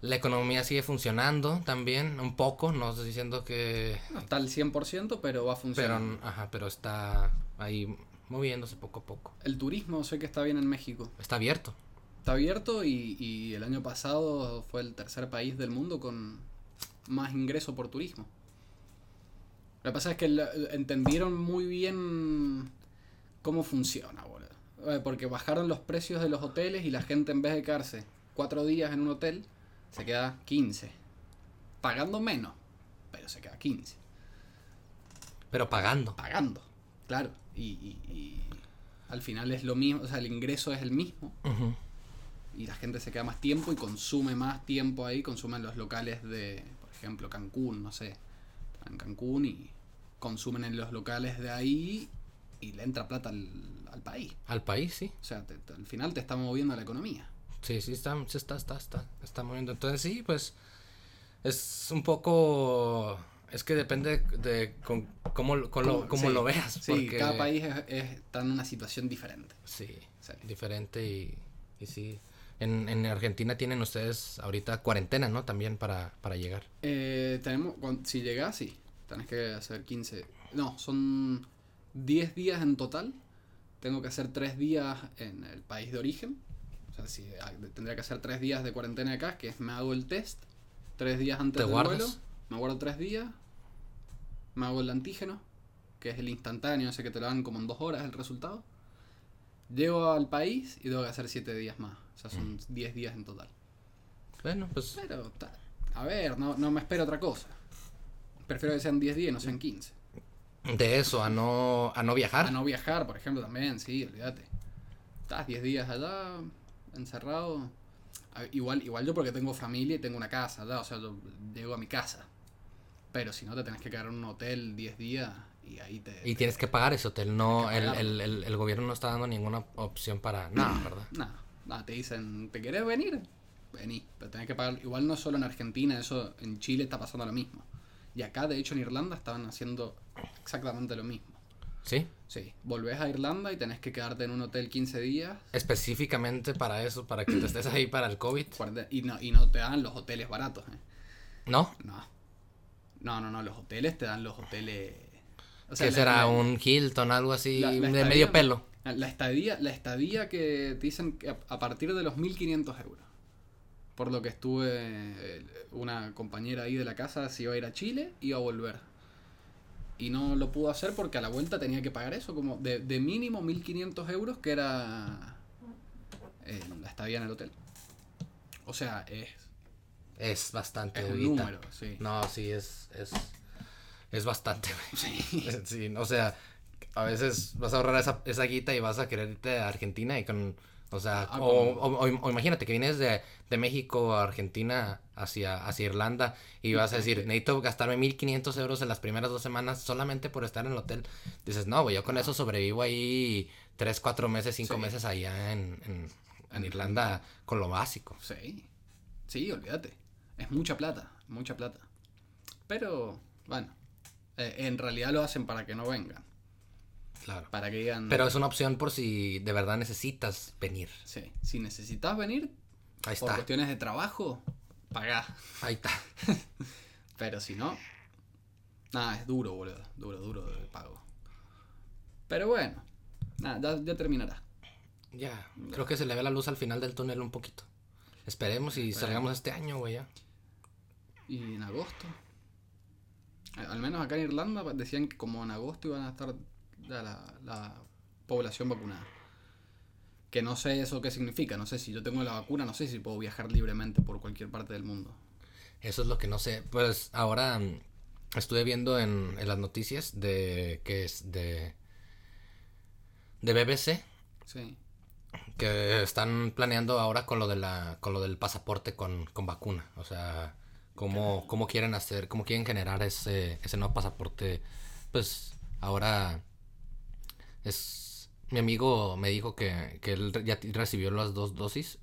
la economía sigue funcionando también, un poco, no estoy diciendo que... No está al 100%, pero va a Pero, funcionar. ajá, pero está ahí moviéndose poco a poco. El turismo sé que está bien en México. Está abierto. Está abierto y, y el año pasado fue el tercer país del mundo con más ingreso por turismo. Lo que pasa es que entendieron muy bien cómo funciona, Porque bajaron los precios de los hoteles y la gente en vez de quedarse cuatro días en un hotel, se queda 15. Pagando menos, pero se queda 15. Pero pagando. Pagando, claro. Y, y- y al final es lo mismo, o sea, el ingreso es el mismo. Y la gente se queda más tiempo y consume más tiempo ahí, consumen los locales de, por ejemplo, Cancún, no sé, están en Cancún y consumen en los locales de ahí y le entra plata al, al país. Al país, sí. O sea, te- te- al final te está moviendo la economía. Sí, sí, está, está, está, está, está moviendo. Entonces sí, pues es un poco... Es que depende de con, cómo, con lo, cómo sí, lo veas. Sí, porque- cada país es- es- está en una situación diferente. Sí, Sí. diferente y, y sí. En, en Argentina tienen ustedes ahorita cuarentena, ¿no? También para, para llegar. Eh, tenemos, cuan- si llegás, sí, tenés que hacer 15, no, son 10 días en total. Tengo que hacer 3 días en el país de origen. O sea, si, ah, tendría que hacer 3 días de cuarentena acá, que es me hago el test, 3 días antes ¿Te del guardas? vuelo, me guardo 3 días, me hago el antígeno, que es el instantáneo, ese que te lo dan como en 2 horas el resultado. Llego al país y tengo que hacer 7 días más. O sea, son 10 días en total. Bueno, pues Pero, a ver, no, no me espero otra cosa. Prefiero que sean 10 días y no sean 15. De eso a no, a no viajar. A no viajar, por ejemplo, también, sí, olvídate. Estás 10 días allá, encerrado. Igual, igual yo porque tengo familia y tengo una casa allá, o sea, yo llego a mi casa. Pero si no, te tenés que quedar en un hotel 10 días y ahí te... Y tienes que pagar ese hotel. No, el, el, el, el gobierno no está dando ninguna opción para nada, ¿verdad? Nada, nada, te dicen, ¿te querés venir? Vení, pero tenés que pagar. Igual no solo en Argentina, eso en Chile está pasando lo mismo. Y acá, de hecho, en Irlanda estaban haciendo exactamente lo mismo. Sí. Sí, volvés a Irlanda y tenés que quedarte en un hotel 15 días Específicamente para eso, para que te estés ahí para el COVID. y no, y no te dan los hoteles baratos. ¿eh? ¿No? No. No, no, no, los hoteles te dan los hoteles... o la- será la- un Hilton, algo así la- la de estadía- medio pelo. La estadía, la estadía que te dicen que a, a partir de los 1500 euros. Por lo que estuve, eh, una compañera ahí de la casa se iba a ir a Chile y iba a volver. Y no lo pudo hacer porque a la vuelta tenía que pagar eso, como de, de mínimo 1500 euros, que era eh, la estadía en el hotel. O sea, es, Es bastante es un número, sí. No, sí, es, es, es bastante. Sí. Sí, o sea, a veces vas a ahorrar esa, esa guita y vas a querer irte a Argentina y con O sea, Ah, o, como- o- o- o imagínate que vienes de, de México a Argentina hacia, hacia Irlanda y vas a decir, necesito gastarme 1500 euros en las primeras dos semanas solamente por estar en el hotel. Dices, no, güey, yo con eso sobrevivo ahí 3, 4 meses, 5 Sí. meses allá en, en, en Irlanda con lo básico. Sí. Sí, olvídate. Es mucha plata, mucha plata. Pero, bueno, eh, en realidad lo hacen para que no vengan. Claro. Para que digan. Pero es una opción por si de verdad necesitas venir. Sí, si necesitas venir Ahí por está. cuestiones de trabajo, pagá. Ahí está. Pero si no, nada, es duro, boludo. Duro, duro el pago. Pero bueno, nada, ya, ya terminará. Ya, creo que se le ve la luz al final del túnel un poquito. Esperemos y salgamos este año, güey, ya. Y en agosto. Al menos acá en Irlanda decían que como en agosto iban a estar la, la población vacunada. Que no sé eso qué significa. No sé si yo tengo la vacuna, no sé si puedo viajar libremente por cualquier parte del mundo. Eso es lo que no sé. Pues ahora mm, estuve viendo en, en las noticias de que es de de BBC Sí. que están planeando ahora con lo de la con lo del pasaporte con, con vacuna, o sea, cómo, cómo quieren hacer, cómo quieren generar ese ese nuevo pasaporte. Pues ahora es mi amigo me dijo que, que él ya recibió las dos dosis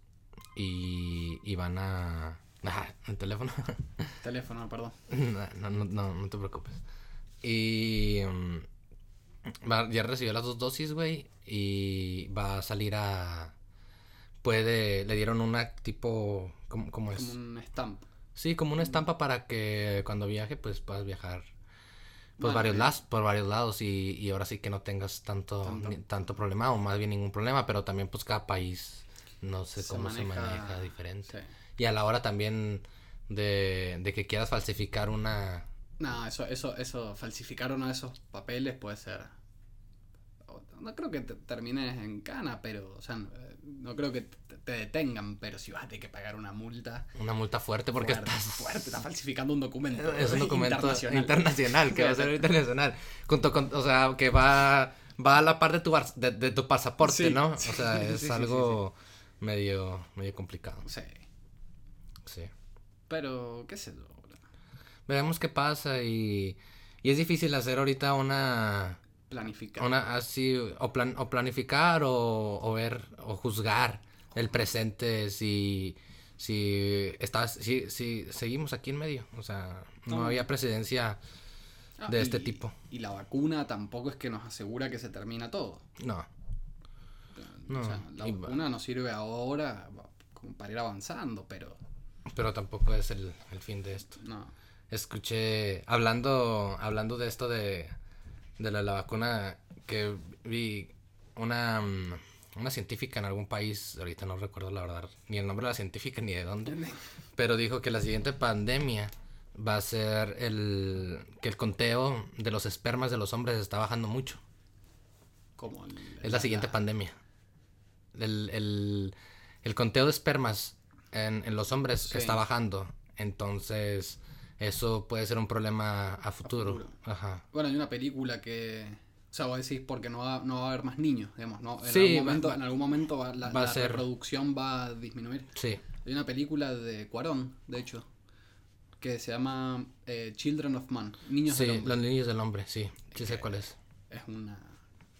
y, y van a ah, el teléfono Teléfono, perdón. no, no, no, no te preocupes. Y mm, va- ya recibió las dos dosis, güey. Y va a salir a. Puede. Le dieron una tipo. ¿Cómo, cómo es? Como un stamp. Sí, como una estampa para que cuando viaje, pues puedas viajar. Por varios, lados, por varios lados y, y ahora sí que no tengas tanto, Tanto. ni- tanto problema o más bien ningún problema, pero también pues cada país no sé Se cómo se maneja- diferente. Sí. Y a la hora también de, de que quieras falsificar una, No, eso, eso, eso, falsificar uno de esos papeles puede ser. No creo que te termines en cana, pero, o sea, no, no creo que te, te detengan, pero si vas a tener que pagar una multa. una multa fuerte porque fuerte, estás fuerte, estás falsificando un documento. es un documento internacional, internacional. que va a ser internacional junto con o sea que va va a la par de tu de, de tu pasaporte Sí, no sí, o sea es sí, algo medio medio complicado Sí, sí pero, qué sé yo. veremos qué pasa y y es difícil hacer ahorita una Planificar. una así o plan o planificar o, o ver o juzgar el presente si si estás si, si seguimos aquí en medio o sea no, No. había presidencia Ah, de y- este tipo. Y la vacuna tampoco es que nos asegura que se termina todo. no No, o sea, la y va- vacuna nos sirve ahora como para ir avanzando, pero pero tampoco es el, el fin de esto no. escuché hablando hablando de esto de de la, la vacuna que vi una mm, una científica en algún país ahorita no recuerdo la verdad ni el nombre de la científica ni de dónde pero dijo que la siguiente pandemia va a ser el que el conteo de los espermas de los hombres está bajando mucho Como el- es la siguiente pandemia el, el, el conteo de espermas en, en los hombres Sí. está bajando entonces eso puede ser un problema a futuro, futuro. ajá Bueno, hay una película que. O sea, vos decís porque no va, no va a haber más niños, digamos, ¿no? En Sí, algún momento, va- en algún momento va- la, va la ser- reproducción va a disminuir. sí Hay una película de Cuarón, de hecho, que se llama eh, Children of Man, Niños sí del Hombre. los niños del hombre sí sí sé cuál es Es una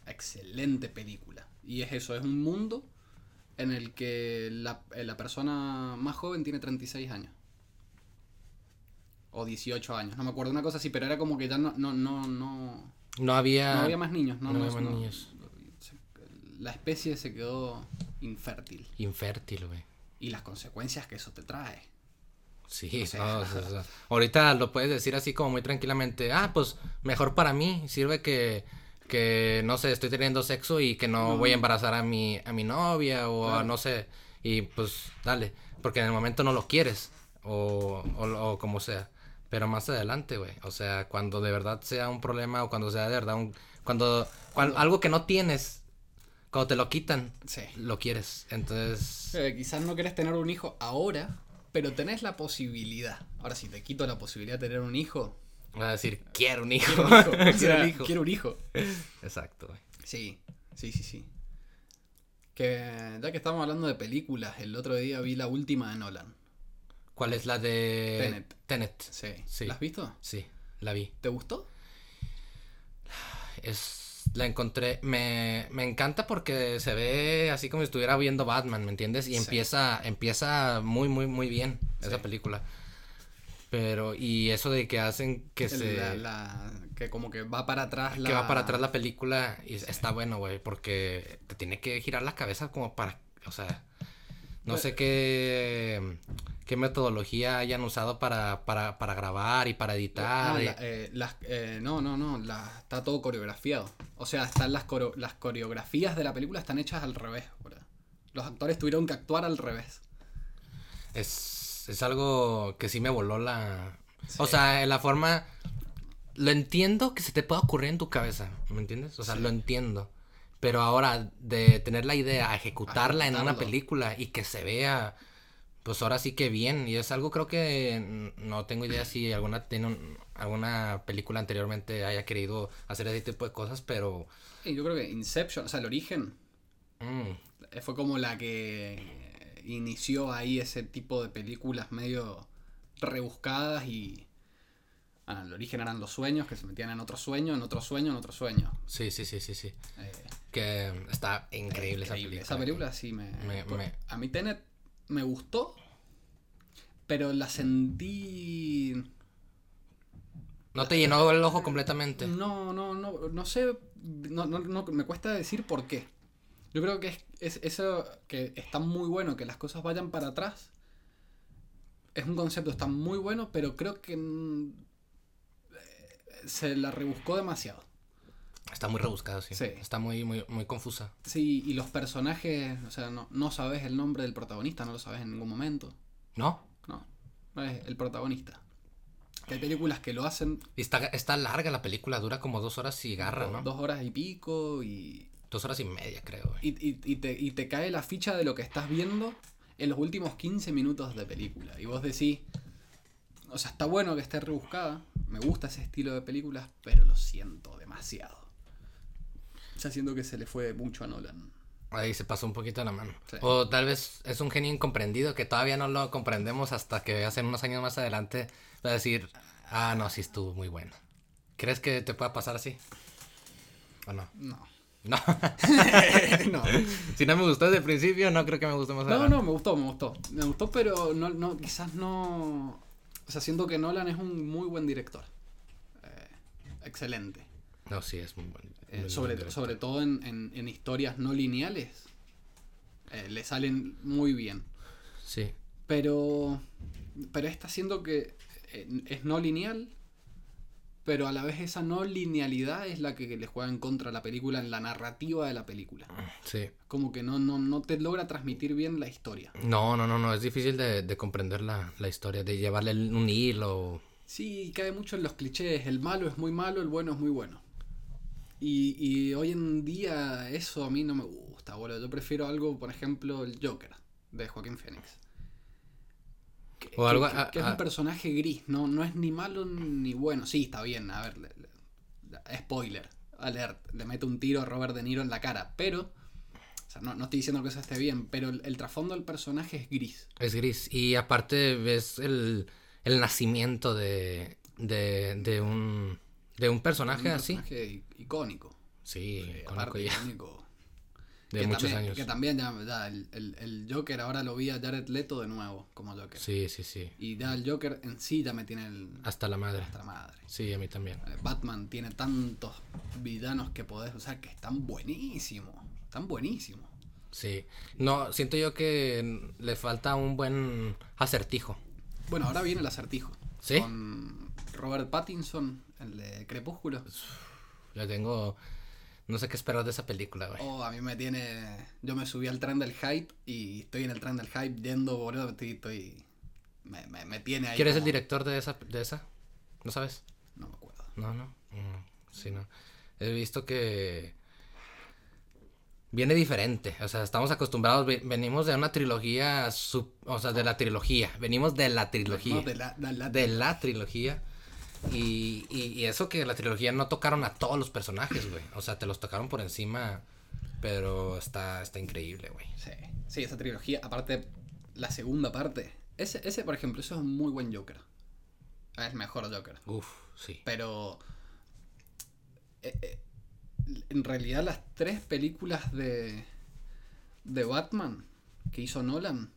excelente película. Y es eso, es un mundo en el que la, eh, la persona más joven tiene 36 años. O 18 años, no me acuerdo, una cosa así, pero era como que ya no, no, no, no, no había no había más niños. No, no no- había más no- niños. La especie se quedó infértil. infértil güey Y las consecuencias que eso te trae. Sí, O sea, ahorita lo puedes decir así como muy tranquilamente. Ah, pues mejor para mí. Sirve que, que no sé, estoy teniendo sexo y que no, No. voy a embarazar a mi, a mi novia o a no sé. Y pues dale, porque en el momento no lo quieres o, o, o como sea. Pero más adelante, güey. O sea, cuando de verdad sea un problema o cuando sea de verdad un... Cuando, cuando algo que no tienes, cuando te lo quitan, Sí. lo quieres. Entonces... Eh, quizás no querés tener un hijo ahora, pero tenés la posibilidad. Ahora, si te quito la posibilidad de tener un hijo, Voy a decir, quiero un hijo. quiero un hijo. O quiero sea, un hijo. quiero un hijo. Exacto, güey. Sí, sí, sí, sí. Que ya que estamos hablando de películas, el otro día vi la última de Nolan. ¿Cuál es la de Tenet. Tenet. Sí. Sí. ¿La has visto? Sí, la vi. ¿Te gustó? Es la encontré me, me encanta porque se ve así como si estuviera viendo Batman, ¿me entiendes? Y Sí. empieza empieza muy muy muy bien esa Sí. película. Pero y eso de que hacen que El- se la- la- que como que va para atrás la... que va para atrás la película y está bueno, güey, porque te tiene que girar la cabeza como para, o sea, no Pues- sé qué qué metodología hayan usado para, para, para grabar y para editar. Ah, la- eh, las, eh, no, no, no, la- está todo coreografiado. O sea, están las, coreo- las coreografías de la película están hechas al revés, boludo. Los actores tuvieron que actuar al revés. Es, es algo que sí me voló la... O sea, en la forma... Lo entiendo que se te pueda ocurrir en tu cabeza, ¿me entiendes? O sea, Sí. lo entiendo. Pero ahora, de tener la idea a ejecutarla en una película y que se vea, pues ahora sí que bien. Y es algo creo que no tengo idea si alguna, tiene un- alguna película anteriormente haya querido hacer ese tipo de cosas, pero... Y yo creo que Inception, o sea, el origen, mm, eh, fue como la que inició ahí ese tipo de películas medio rebuscadas y... Ah, el origen eran los sueños, que se metían en otro sueño, en otro sueño, en otro sueño. sí, sí, sí, sí, sí. Eh, Que está increíble, esa Increíble. película. Esa película sí me, Me- pues, me- A mí Tenet me gustó, pero la sentí... No te llenó el ojo completamente. No, no, no, no sé, no, no, no, me cuesta decir por qué. Yo creo que es, es eso que está muy bueno, que las cosas vayan para atrás. Es un concepto, está muy bueno, pero creo que mm, eh, se la rebuscó demasiado. Está muy rebuscado, sí. Sí. Está muy, muy, muy confusa. Sí, y los personajes, o sea, no, no sabes el nombre del protagonista, no lo sabes en ningún momento. ¿No? No, no es el protagonista. Que hay películas que lo hacen Y está, está larga la película, dura como dos horas y garra, ¿no? dos horas y pico y Dos horas y media, creo. Y, y- y te, y te cae la ficha de lo que estás viendo en los últimos 15 minutos de película. Y vos decís, o sea, está bueno que esté rebuscada, me gusta ese estilo de películas, pero lo siento demasiado. Sea, siento que se le fue mucho a Nolan. Ahí se pasó un poquito la mano. Sí. O tal vez es un genio incomprendido que todavía no lo comprendemos hasta que hace unos años más adelante va a decir, ah, no, sí estuvo muy bueno. ¿Crees que te pueda pasar así? ¿O no? No. No. no. si no me gustó desde el principio, no creo que me guste más No, adelante. no, me gustó, me gustó. Me gustó, pero no, no, quizás no. O sea, siento que Nolan es un muy buen director. Eh, excelente. No, sí, es muy bueno. Eh, sobre, todo en, en- en historias no lineales. eh, le salen muy bien. Sí. Pero. Pero está haciendo que eh, es no lineal. Pero a la vez esa no linealidad es la que le juega en contra a la película, en la narrativa de la película. Sí. Como que no, no, no te logra transmitir bien la historia. No, no, no, no, es difícil de, de comprender la, la historia, de llevarle un hilo. Sí, cae mucho en los clichés. El malo es muy malo, el bueno es muy bueno. Y, y hoy en día eso a mí no me gusta, boludo. Yo prefiero algo, por ejemplo, el Joker de Joaquín Phoenix. Que, O algo que- a- que es a- un personaje gris, no, no es ni malo ni bueno. Sí, está bien, a ver, le- le- spoiler, alert, le mete un tiro a Robert De Niro en la cara, pero, o sea, no, no estoy diciendo que eso esté bien, pero el, el trasfondo del personaje es gris. Es gris. Y aparte ves el, el nacimiento de, de, de un de un personaje un así. personaje i- icónico. Sí, Eh, conozco aparte, ya, icónico. de que muchos también, años. Que también ya, ya el, el- el Joker ahora lo vi a Jared Leto de nuevo como Joker. Sí, sí, sí. Y ya el Joker en sí ya me tiene el, Hasta la madre. hasta la madre. Sí, a mí también. Eh, Batman tiene tantos villanos que podés usar que están buenísimos. Están buenísimos. Sí. No, siento yo que le falta un buen acertijo. Bueno, ahora viene el acertijo. ¿Sí? Con Robert Pattinson, el de Crepúsculo. Le tengo. No sé qué esperar de esa película, güey. Oh, a mí me tiene. Yo me subí al tren del hype y estoy en el tren del hype yendo, boludo. Estoy. estoy- me, me, me tiene ahí. ¿Quién es el como- director de esa? De esa? ¿No sabes? No me acuerdo. No, no. Mm, sí, no. He visto que viene diferente. O sea, estamos acostumbrados, ve- venimos de una trilogía, sub- o sea, de la trilogía. Venimos de la trilogía. No, de la, de la- De la trilogía. Y, y, y eso que la trilogía no tocaron a todos los personajes, güey. O sea, te los tocaron por encima Pero está, está increíble, güey. Sí, sí, esa trilogía, aparte, la segunda parte. Ese, ese, por ejemplo, eso es un muy buen Joker. Es el mejor Joker. Uf, sí. Pero. eh, eh, en realidad, las tres películas de. de Batman que hizo Nolan.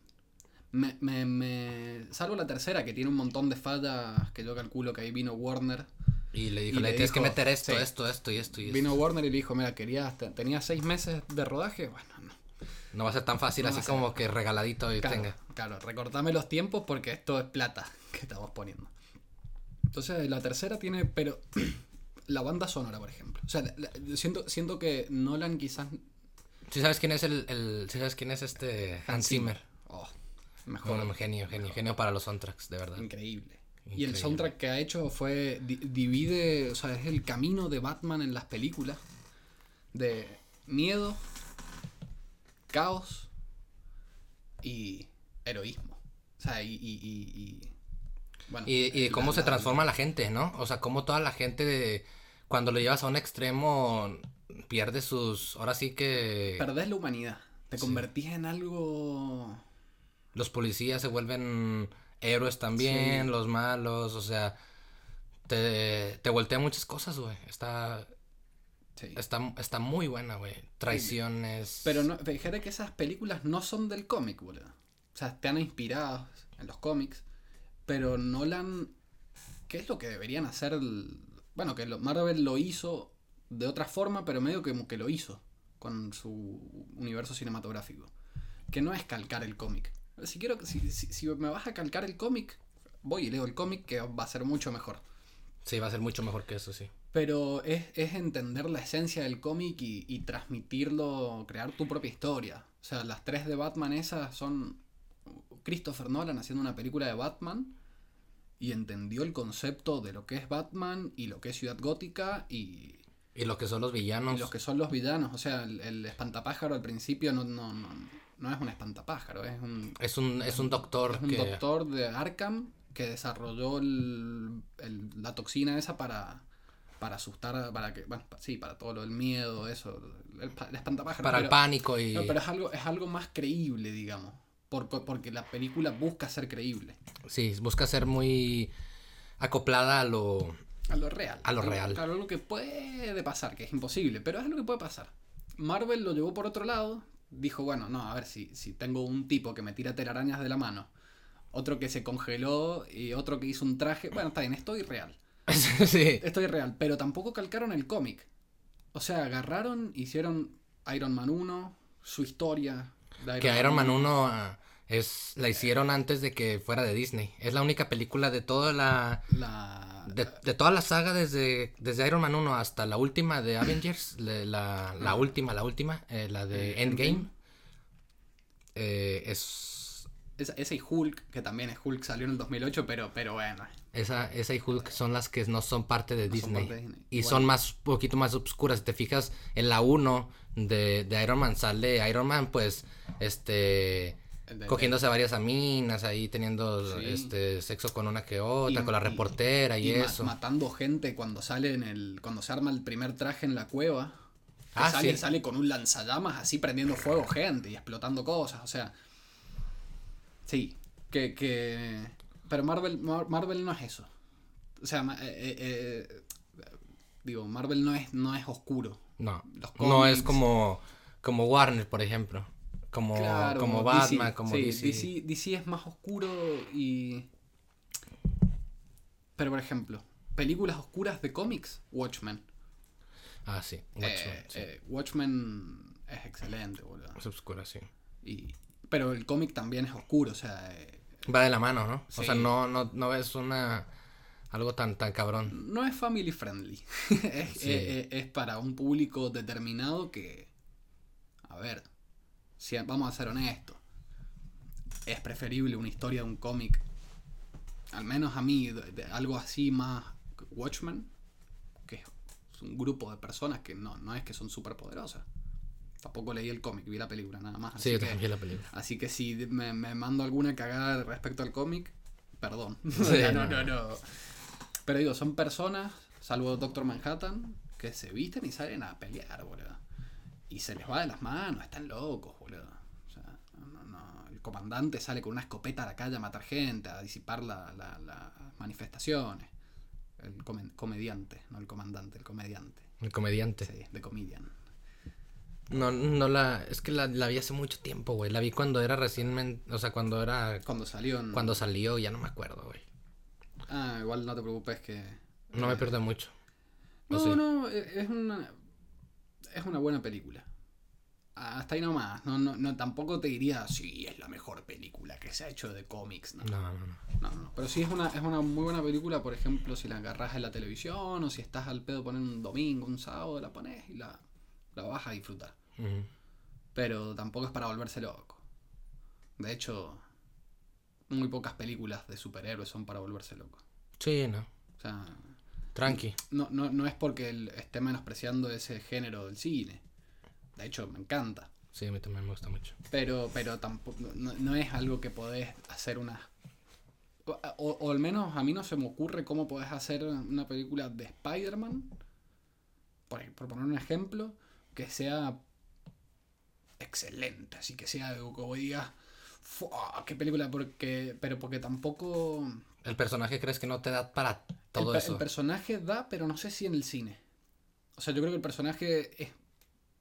Me, me, me- salvo la tercera, que tiene un montón de fallas que yo calculo que ahí vino Warner. Y le dijo, Y le, le tienes que meter esto, sí. esto, esto y esto y esto. Vino Warner y le dijo, mira, querías, te- tenías seis meses de rodaje. Bueno, no. No va a ser tan fácil No así como que regaladito y Claro, tenga. claro, recortame los tiempos porque esto es plata que estamos poniendo. Entonces, la tercera tiene, pero la banda sonora, por ejemplo. O sea, la- la- siento, siento que Nolan quizás... ¿Sí sabes quién es el, el ¿sí sabes quién es este Hans Zimmer? Mejor. Bueno, genio, genio, genio para los soundtracks, de verdad. Increíble. Y el soundtrack que ha hecho fue. di- divide. O sea, es el camino de Batman en las películas. De miedo, caos y heroísmo. O sea, y. y, y- y- bueno, Y, y la- cómo se la- transforma la gente, ¿no? O sea, cómo toda la gente, de- cuando lo llevas a un extremo, pierde sus... Ahora sí que Perdés la humanidad. Te Sí. convertís en algo. Los policías se vuelven héroes también, Sí. los malos, o sea, te, te voltea muchas cosas, güey. Está, Sí. está, está muy buena, güey. Traiciones. Pero no, fíjate que esas películas no son del cómic, boludo. O sea, están inspiradas en los cómics. Pero Nolan. ¿Qué es lo que deberían hacer? el- bueno, que lo- Marvel lo hizo de otra forma, pero medio que que lo hizo con su universo cinematográfico. Que no es calcar el cómic. Si quiero si, si, si me vas a calcar el cómic, voy y leo el cómic que va a ser mucho mejor. Sí, va a ser mucho mejor que eso, sí. Pero es, es entender la esencia del cómic y, y transmitirlo, crear tu propia historia. O sea, las tres de Batman esas son Christopher Nolan haciendo una película de Batman y entendió el concepto de lo que es Batman y lo que es Ciudad Gótica y, Y lo que son los villanos. y los que son los villanos. O sea, el, el espantapájaro al principio no, no, no, no es un espantapájaro, es un, Es un, es un doctor es un que... doctor de Arkham que desarrolló el- el- la toxina esa para, para asustar, para que, bueno, sí, para todo lo del miedo, eso, el, pa- el espantapájaros. Para el pánico y... no, pero es algo, es algo más creíble, digamos. por- porque la película busca ser creíble. Sí, busca ser muy acoplada a lo... A lo real. A lo real. Claro, lo que puede pasar, que es imposible, pero es lo que puede pasar. Marvel lo llevó por otro lado. Dijo, bueno, no, a ver, si, si tengo un tipo que me tira telarañas de la mano, otro que se congeló y otro que hizo un traje. Bueno, está bien, esto es real. sí. Esto es real, pero tampoco calcaron el cómic. O sea, agarraron, hicieron Iron Man 1, su historia. de Que Iron Man 1 ah, es, la hicieron antes de que fuera de Disney. Es la única película de toda la... La, De, de toda la saga desde, desde Iron Man 1 hasta la última de Avengers, la, la última, la última, eh, la de Eh, Endgame, Endgame. eh, es esa, y Hulk, que también es Hulk, salió en el 2008, pero, pero bueno. esa, esa y Hulk son las que no son parte de No son Disney. parte de Disney. Y son más, poquito más obscuras. Si te fijas, en la 1 de, de Iron Man sale Iron Man, pues, este, cogiéndose a varias aminas, ahí teniendo, Sí. este, sexo con una que otra, Y- con la y- reportera y, eso. matando gente cuando sale en el. cuando se arma el primer traje en la cueva. Ah, sale, sí. sale con un lanzallamas así prendiendo fuego gente y explotando cosas. O sea. Sí. Que. que pero Marvel, Mar- Marvel no es eso. O sea, eh, eh, eh, digo, Marvel no es, no es oscuro. No, Los no es como, como Warner, por ejemplo. Como, Claro, como DC, Batman, como sí, DC. DC. DC es más oscuro y. Pero por ejemplo, películas oscuras de cómics, Watchmen. Ah, sí. Watchmen, Eh, sí. eh, Watchmen es excelente, boludo. Es oscura, sí. Y, pero el cómic también es oscuro, o sea, eh, Va de la mano, ¿no? O sea, no, no, no ves una... Algo tan, tan cabrón. no es family friendly. es, Sí. eh, es para un público determinado que, a ver, si vamos a ser honestos, es preferible una historia de un cómic, al menos a mí, de, de algo así más Watchmen, que es un grupo de personas que no, no es que son súper poderosas. Tampoco leí el cómic, vi la película nada más. Sí, así yo que- vi la película. Así que si me, me mando alguna cagada respecto al cómic, perdón. Sí, no, no. no, no. Pero digo, son personas, salvo Doctor Manhattan, que se visten y salen a pelear, boludo. Y se les va de las manos, están locos, boludo. O sea, no, no, el comandante sale con una escopeta a la calle a matar gente, a disipar la- la- las manifestaciones. El comediante, no el comandante, el comediante. El comediante. Sí, de comedian. No, no la. Es que la, la vi hace mucho tiempo, güey. La vi cuando era recién. O sea, cuando era. Cuando salió en... Cuando salió, ya no me acuerdo, güey. Ah, igual no te preocupes que... No me eh, pierdo mucho. ¿O No, sí? no, e- es una. Es una buena película. Hasta ahí nomás. No, no, no, tampoco te diría, sí, es la mejor película que se ha hecho de cómics. No, No, no, no. no, no. Pero sí es una, es una muy buena película, por ejemplo, si la agarras en la televisión o si estás al pedo poner un domingo, un sábado, la pones y la, la vas a disfrutar. Pero tampoco es para volverse loco. De hecho, muy pocas películas de superhéroes son para volverse loco. Sí, no. O sea, Tranqui. no, no, no es porque él esté menospreciando ese género del cine. De hecho, me encanta. Sí, a mí también me gusta mucho. Pero, pero tampoco, no, no es algo que podés hacer una... O, o- al menos a mí no se me ocurre cómo podés hacer una película de Spider-Man, por, por poner un ejemplo, que sea excelente, así que sea algo que digas, "Fua, qué película, porque, pero porque tampoco... ¿El personaje crees que no te da para El, todo pe- eso? el personaje da, pero no sé si en el cine. O sea, yo creo que el personaje es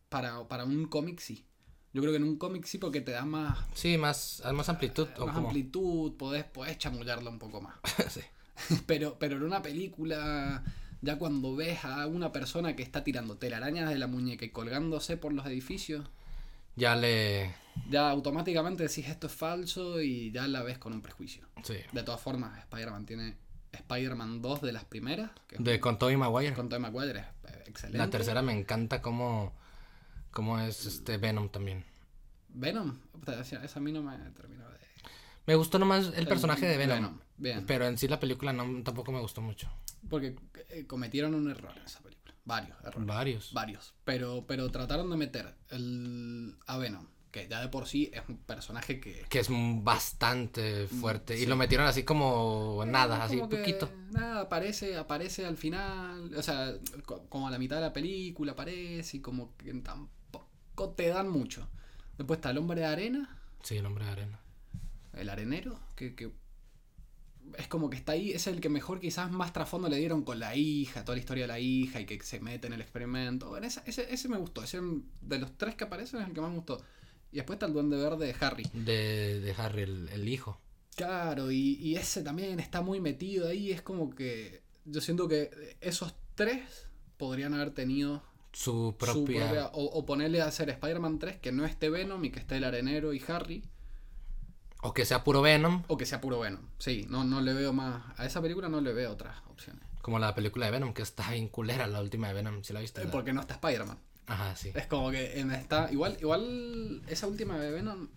para, para un cómic sí. Yo creo que en un cómic sí porque te da más, Sí, más, más amplitud. más como- amplitud, podés, podés chamullarla un poco más. sí. Pero, pero en una película, ya cuando ves a una persona que está tirando telarañas de la muñeca y colgándose por los edificios, Ya le. Ya automáticamente decís esto es falso y ya la ves con un prejuicio. Sí. De todas formas, Spider-Man tiene Spider-Man 2 de las primeras, que De con Tobey Maguire. con Tobey Maguire, es eh, excelente. La tercera me encanta cómo. Cómo es este Venom también. Venom, esa a mí no me terminó de... Me gustó nomás el personaje de Venom. Venom, bien. Pero en sí la película no, tampoco me gustó mucho. Porque eh, cometieron un error en esa película. Varios errores. Varios. Varios. Pero, pero trataron de meter el, a Venom, que ya de por sí es un personaje que... Que es bastante fuerte. Y lo metieron así como nada, así como que poquito. Nada, aparece, aparece al final, o sea, co- como a la mitad de la película aparece y como que tampoco te dan mucho. Después está el hombre de arena, Sí, el hombre de arena. el arenero, que, que es como que está ahí, es el que mejor quizás más trasfondo le dieron con la hija, toda la historia de la hija y que se mete en el experimento. Bueno, esa- ese, ese me gustó, ese de los tres que aparecen es el que más me gustó. Y después está el duende verde de Harry. De, de Harry, el, el hijo. Claro, y, y ese también está muy metido ahí, es como que yo siento que esos tres podrían haber tenido Su su propia. propia- o, o ponerle a hacer Spider-Man 3 que no esté Venom y que esté el arenero y Harry. O que sea puro Venom. O que sea puro Venom. Sí, no, no le veo más. A esa película no le veo otras opciones. Como la película de Venom, que está bien culera, la última de Venom. ¿Sí la viste? Eh, Porque no está Spider-Man. Ajá, sí. Es como que en está. Igual, igual esa última de Venom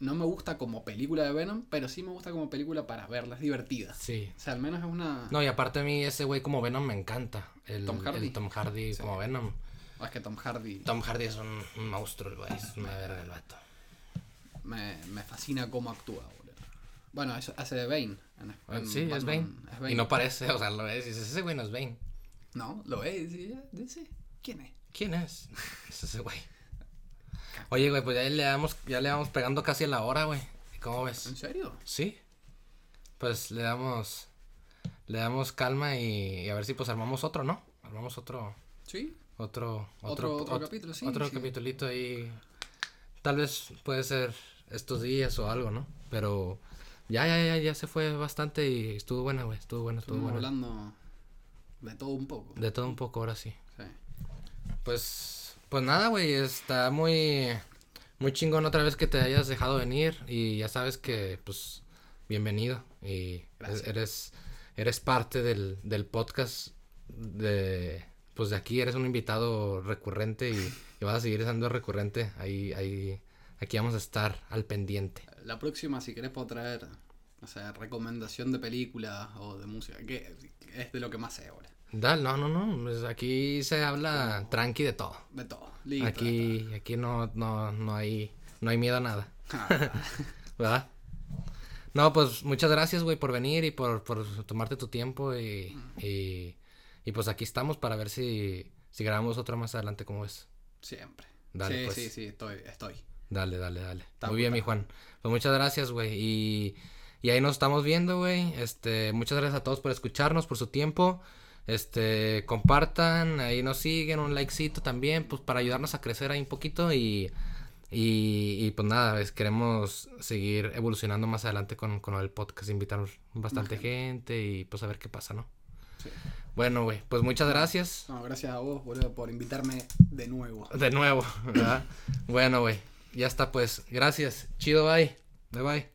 no me gusta como película de Venom, pero sí me gusta como película para verla. Es divertida. Sí. O sea, al menos es una. No, y aparte a mí ese güey como Venom me encanta. El Tom Hardy. el Tom Hardy como Venom. Ah, Es que Tom Hardy Tom Hardy es un, un monstruo, el güey. Es una verga el vato. me, me fascina cómo actúa, boludo. Bueno, eso hace de Bane. en- en sí, es Bane. Es. Y no parece, o sea, lo ves y dices, ese güey no es Bane. No, lo ves y ya dice, ¿quién es? ¿Quién es? Es ese güey. Oye, güey, pues ya le damos, ya le vamos pegando casi a la hora, güey. ¿Cómo ¿En ves? serio? Sí. Pues le damos, le damos calma y, y a ver si pues armamos otro, ¿no? Armamos otro, Sí. otro, Otro- otro ot- capítulo, sí, Otro sí. capitulito ahí. Tal vez puede ser estos días o algo, ¿no? Pero ya, ya, ya, ya se fue bastante y estuvo buena, güey. Estuvo buena, estuvo Estuvimos buena. hablando de todo un poco. De todo un poco ahora sí. Pues, pues nada, güey, está muy, muy chingón otra vez que te hayas dejado venir y ya sabes que, pues, bienvenido y Gracias. eres, eres parte del, del podcast de, pues de aquí eres un invitado recurrente y, y vas a seguir siendo recurrente, ahí, ahí, aquí vamos a estar al pendiente. La próxima, si querés, puedo traer, o sea, recomendación de películas o de música, que es de lo que más sé ahora. Dale, no, no, no, pues aquí se habla tranqui de todo. De todo. Aquí, aquí no, no, no hay, no hay miedo a nada. Ah, ¿Verdad? No, pues muchas gracias, güey, por venir y por, por tomarte tu tiempo y, y, y pues aquí estamos para ver si, si grabamos otro más adelante como es. siempre. Dale, sí, pues. sí, sí, estoy, estoy. Dale, dale, dale. Está Muy bien, mi Juan. Pues muchas gracias, güey. Y, y ahí nos estamos viendo, güey. Este, muchas gracias a todos por escucharnos, por su tiempo. Este, compartan, ahí nos siguen, un likecito también, pues para ayudarnos a crecer ahí un poquito y, y, y, pues nada, es, queremos seguir evolucionando más adelante con, con el podcast, invitar bastante gente y pues a ver qué pasa, ¿no? Sí. Bueno, güey, pues muchas gracias. No, gracias a vos, boludo, por invitarme de nuevo. De nuevo, ¿verdad? bueno, güey, ya está pues. Gracias. Chido, bye. Bye bye.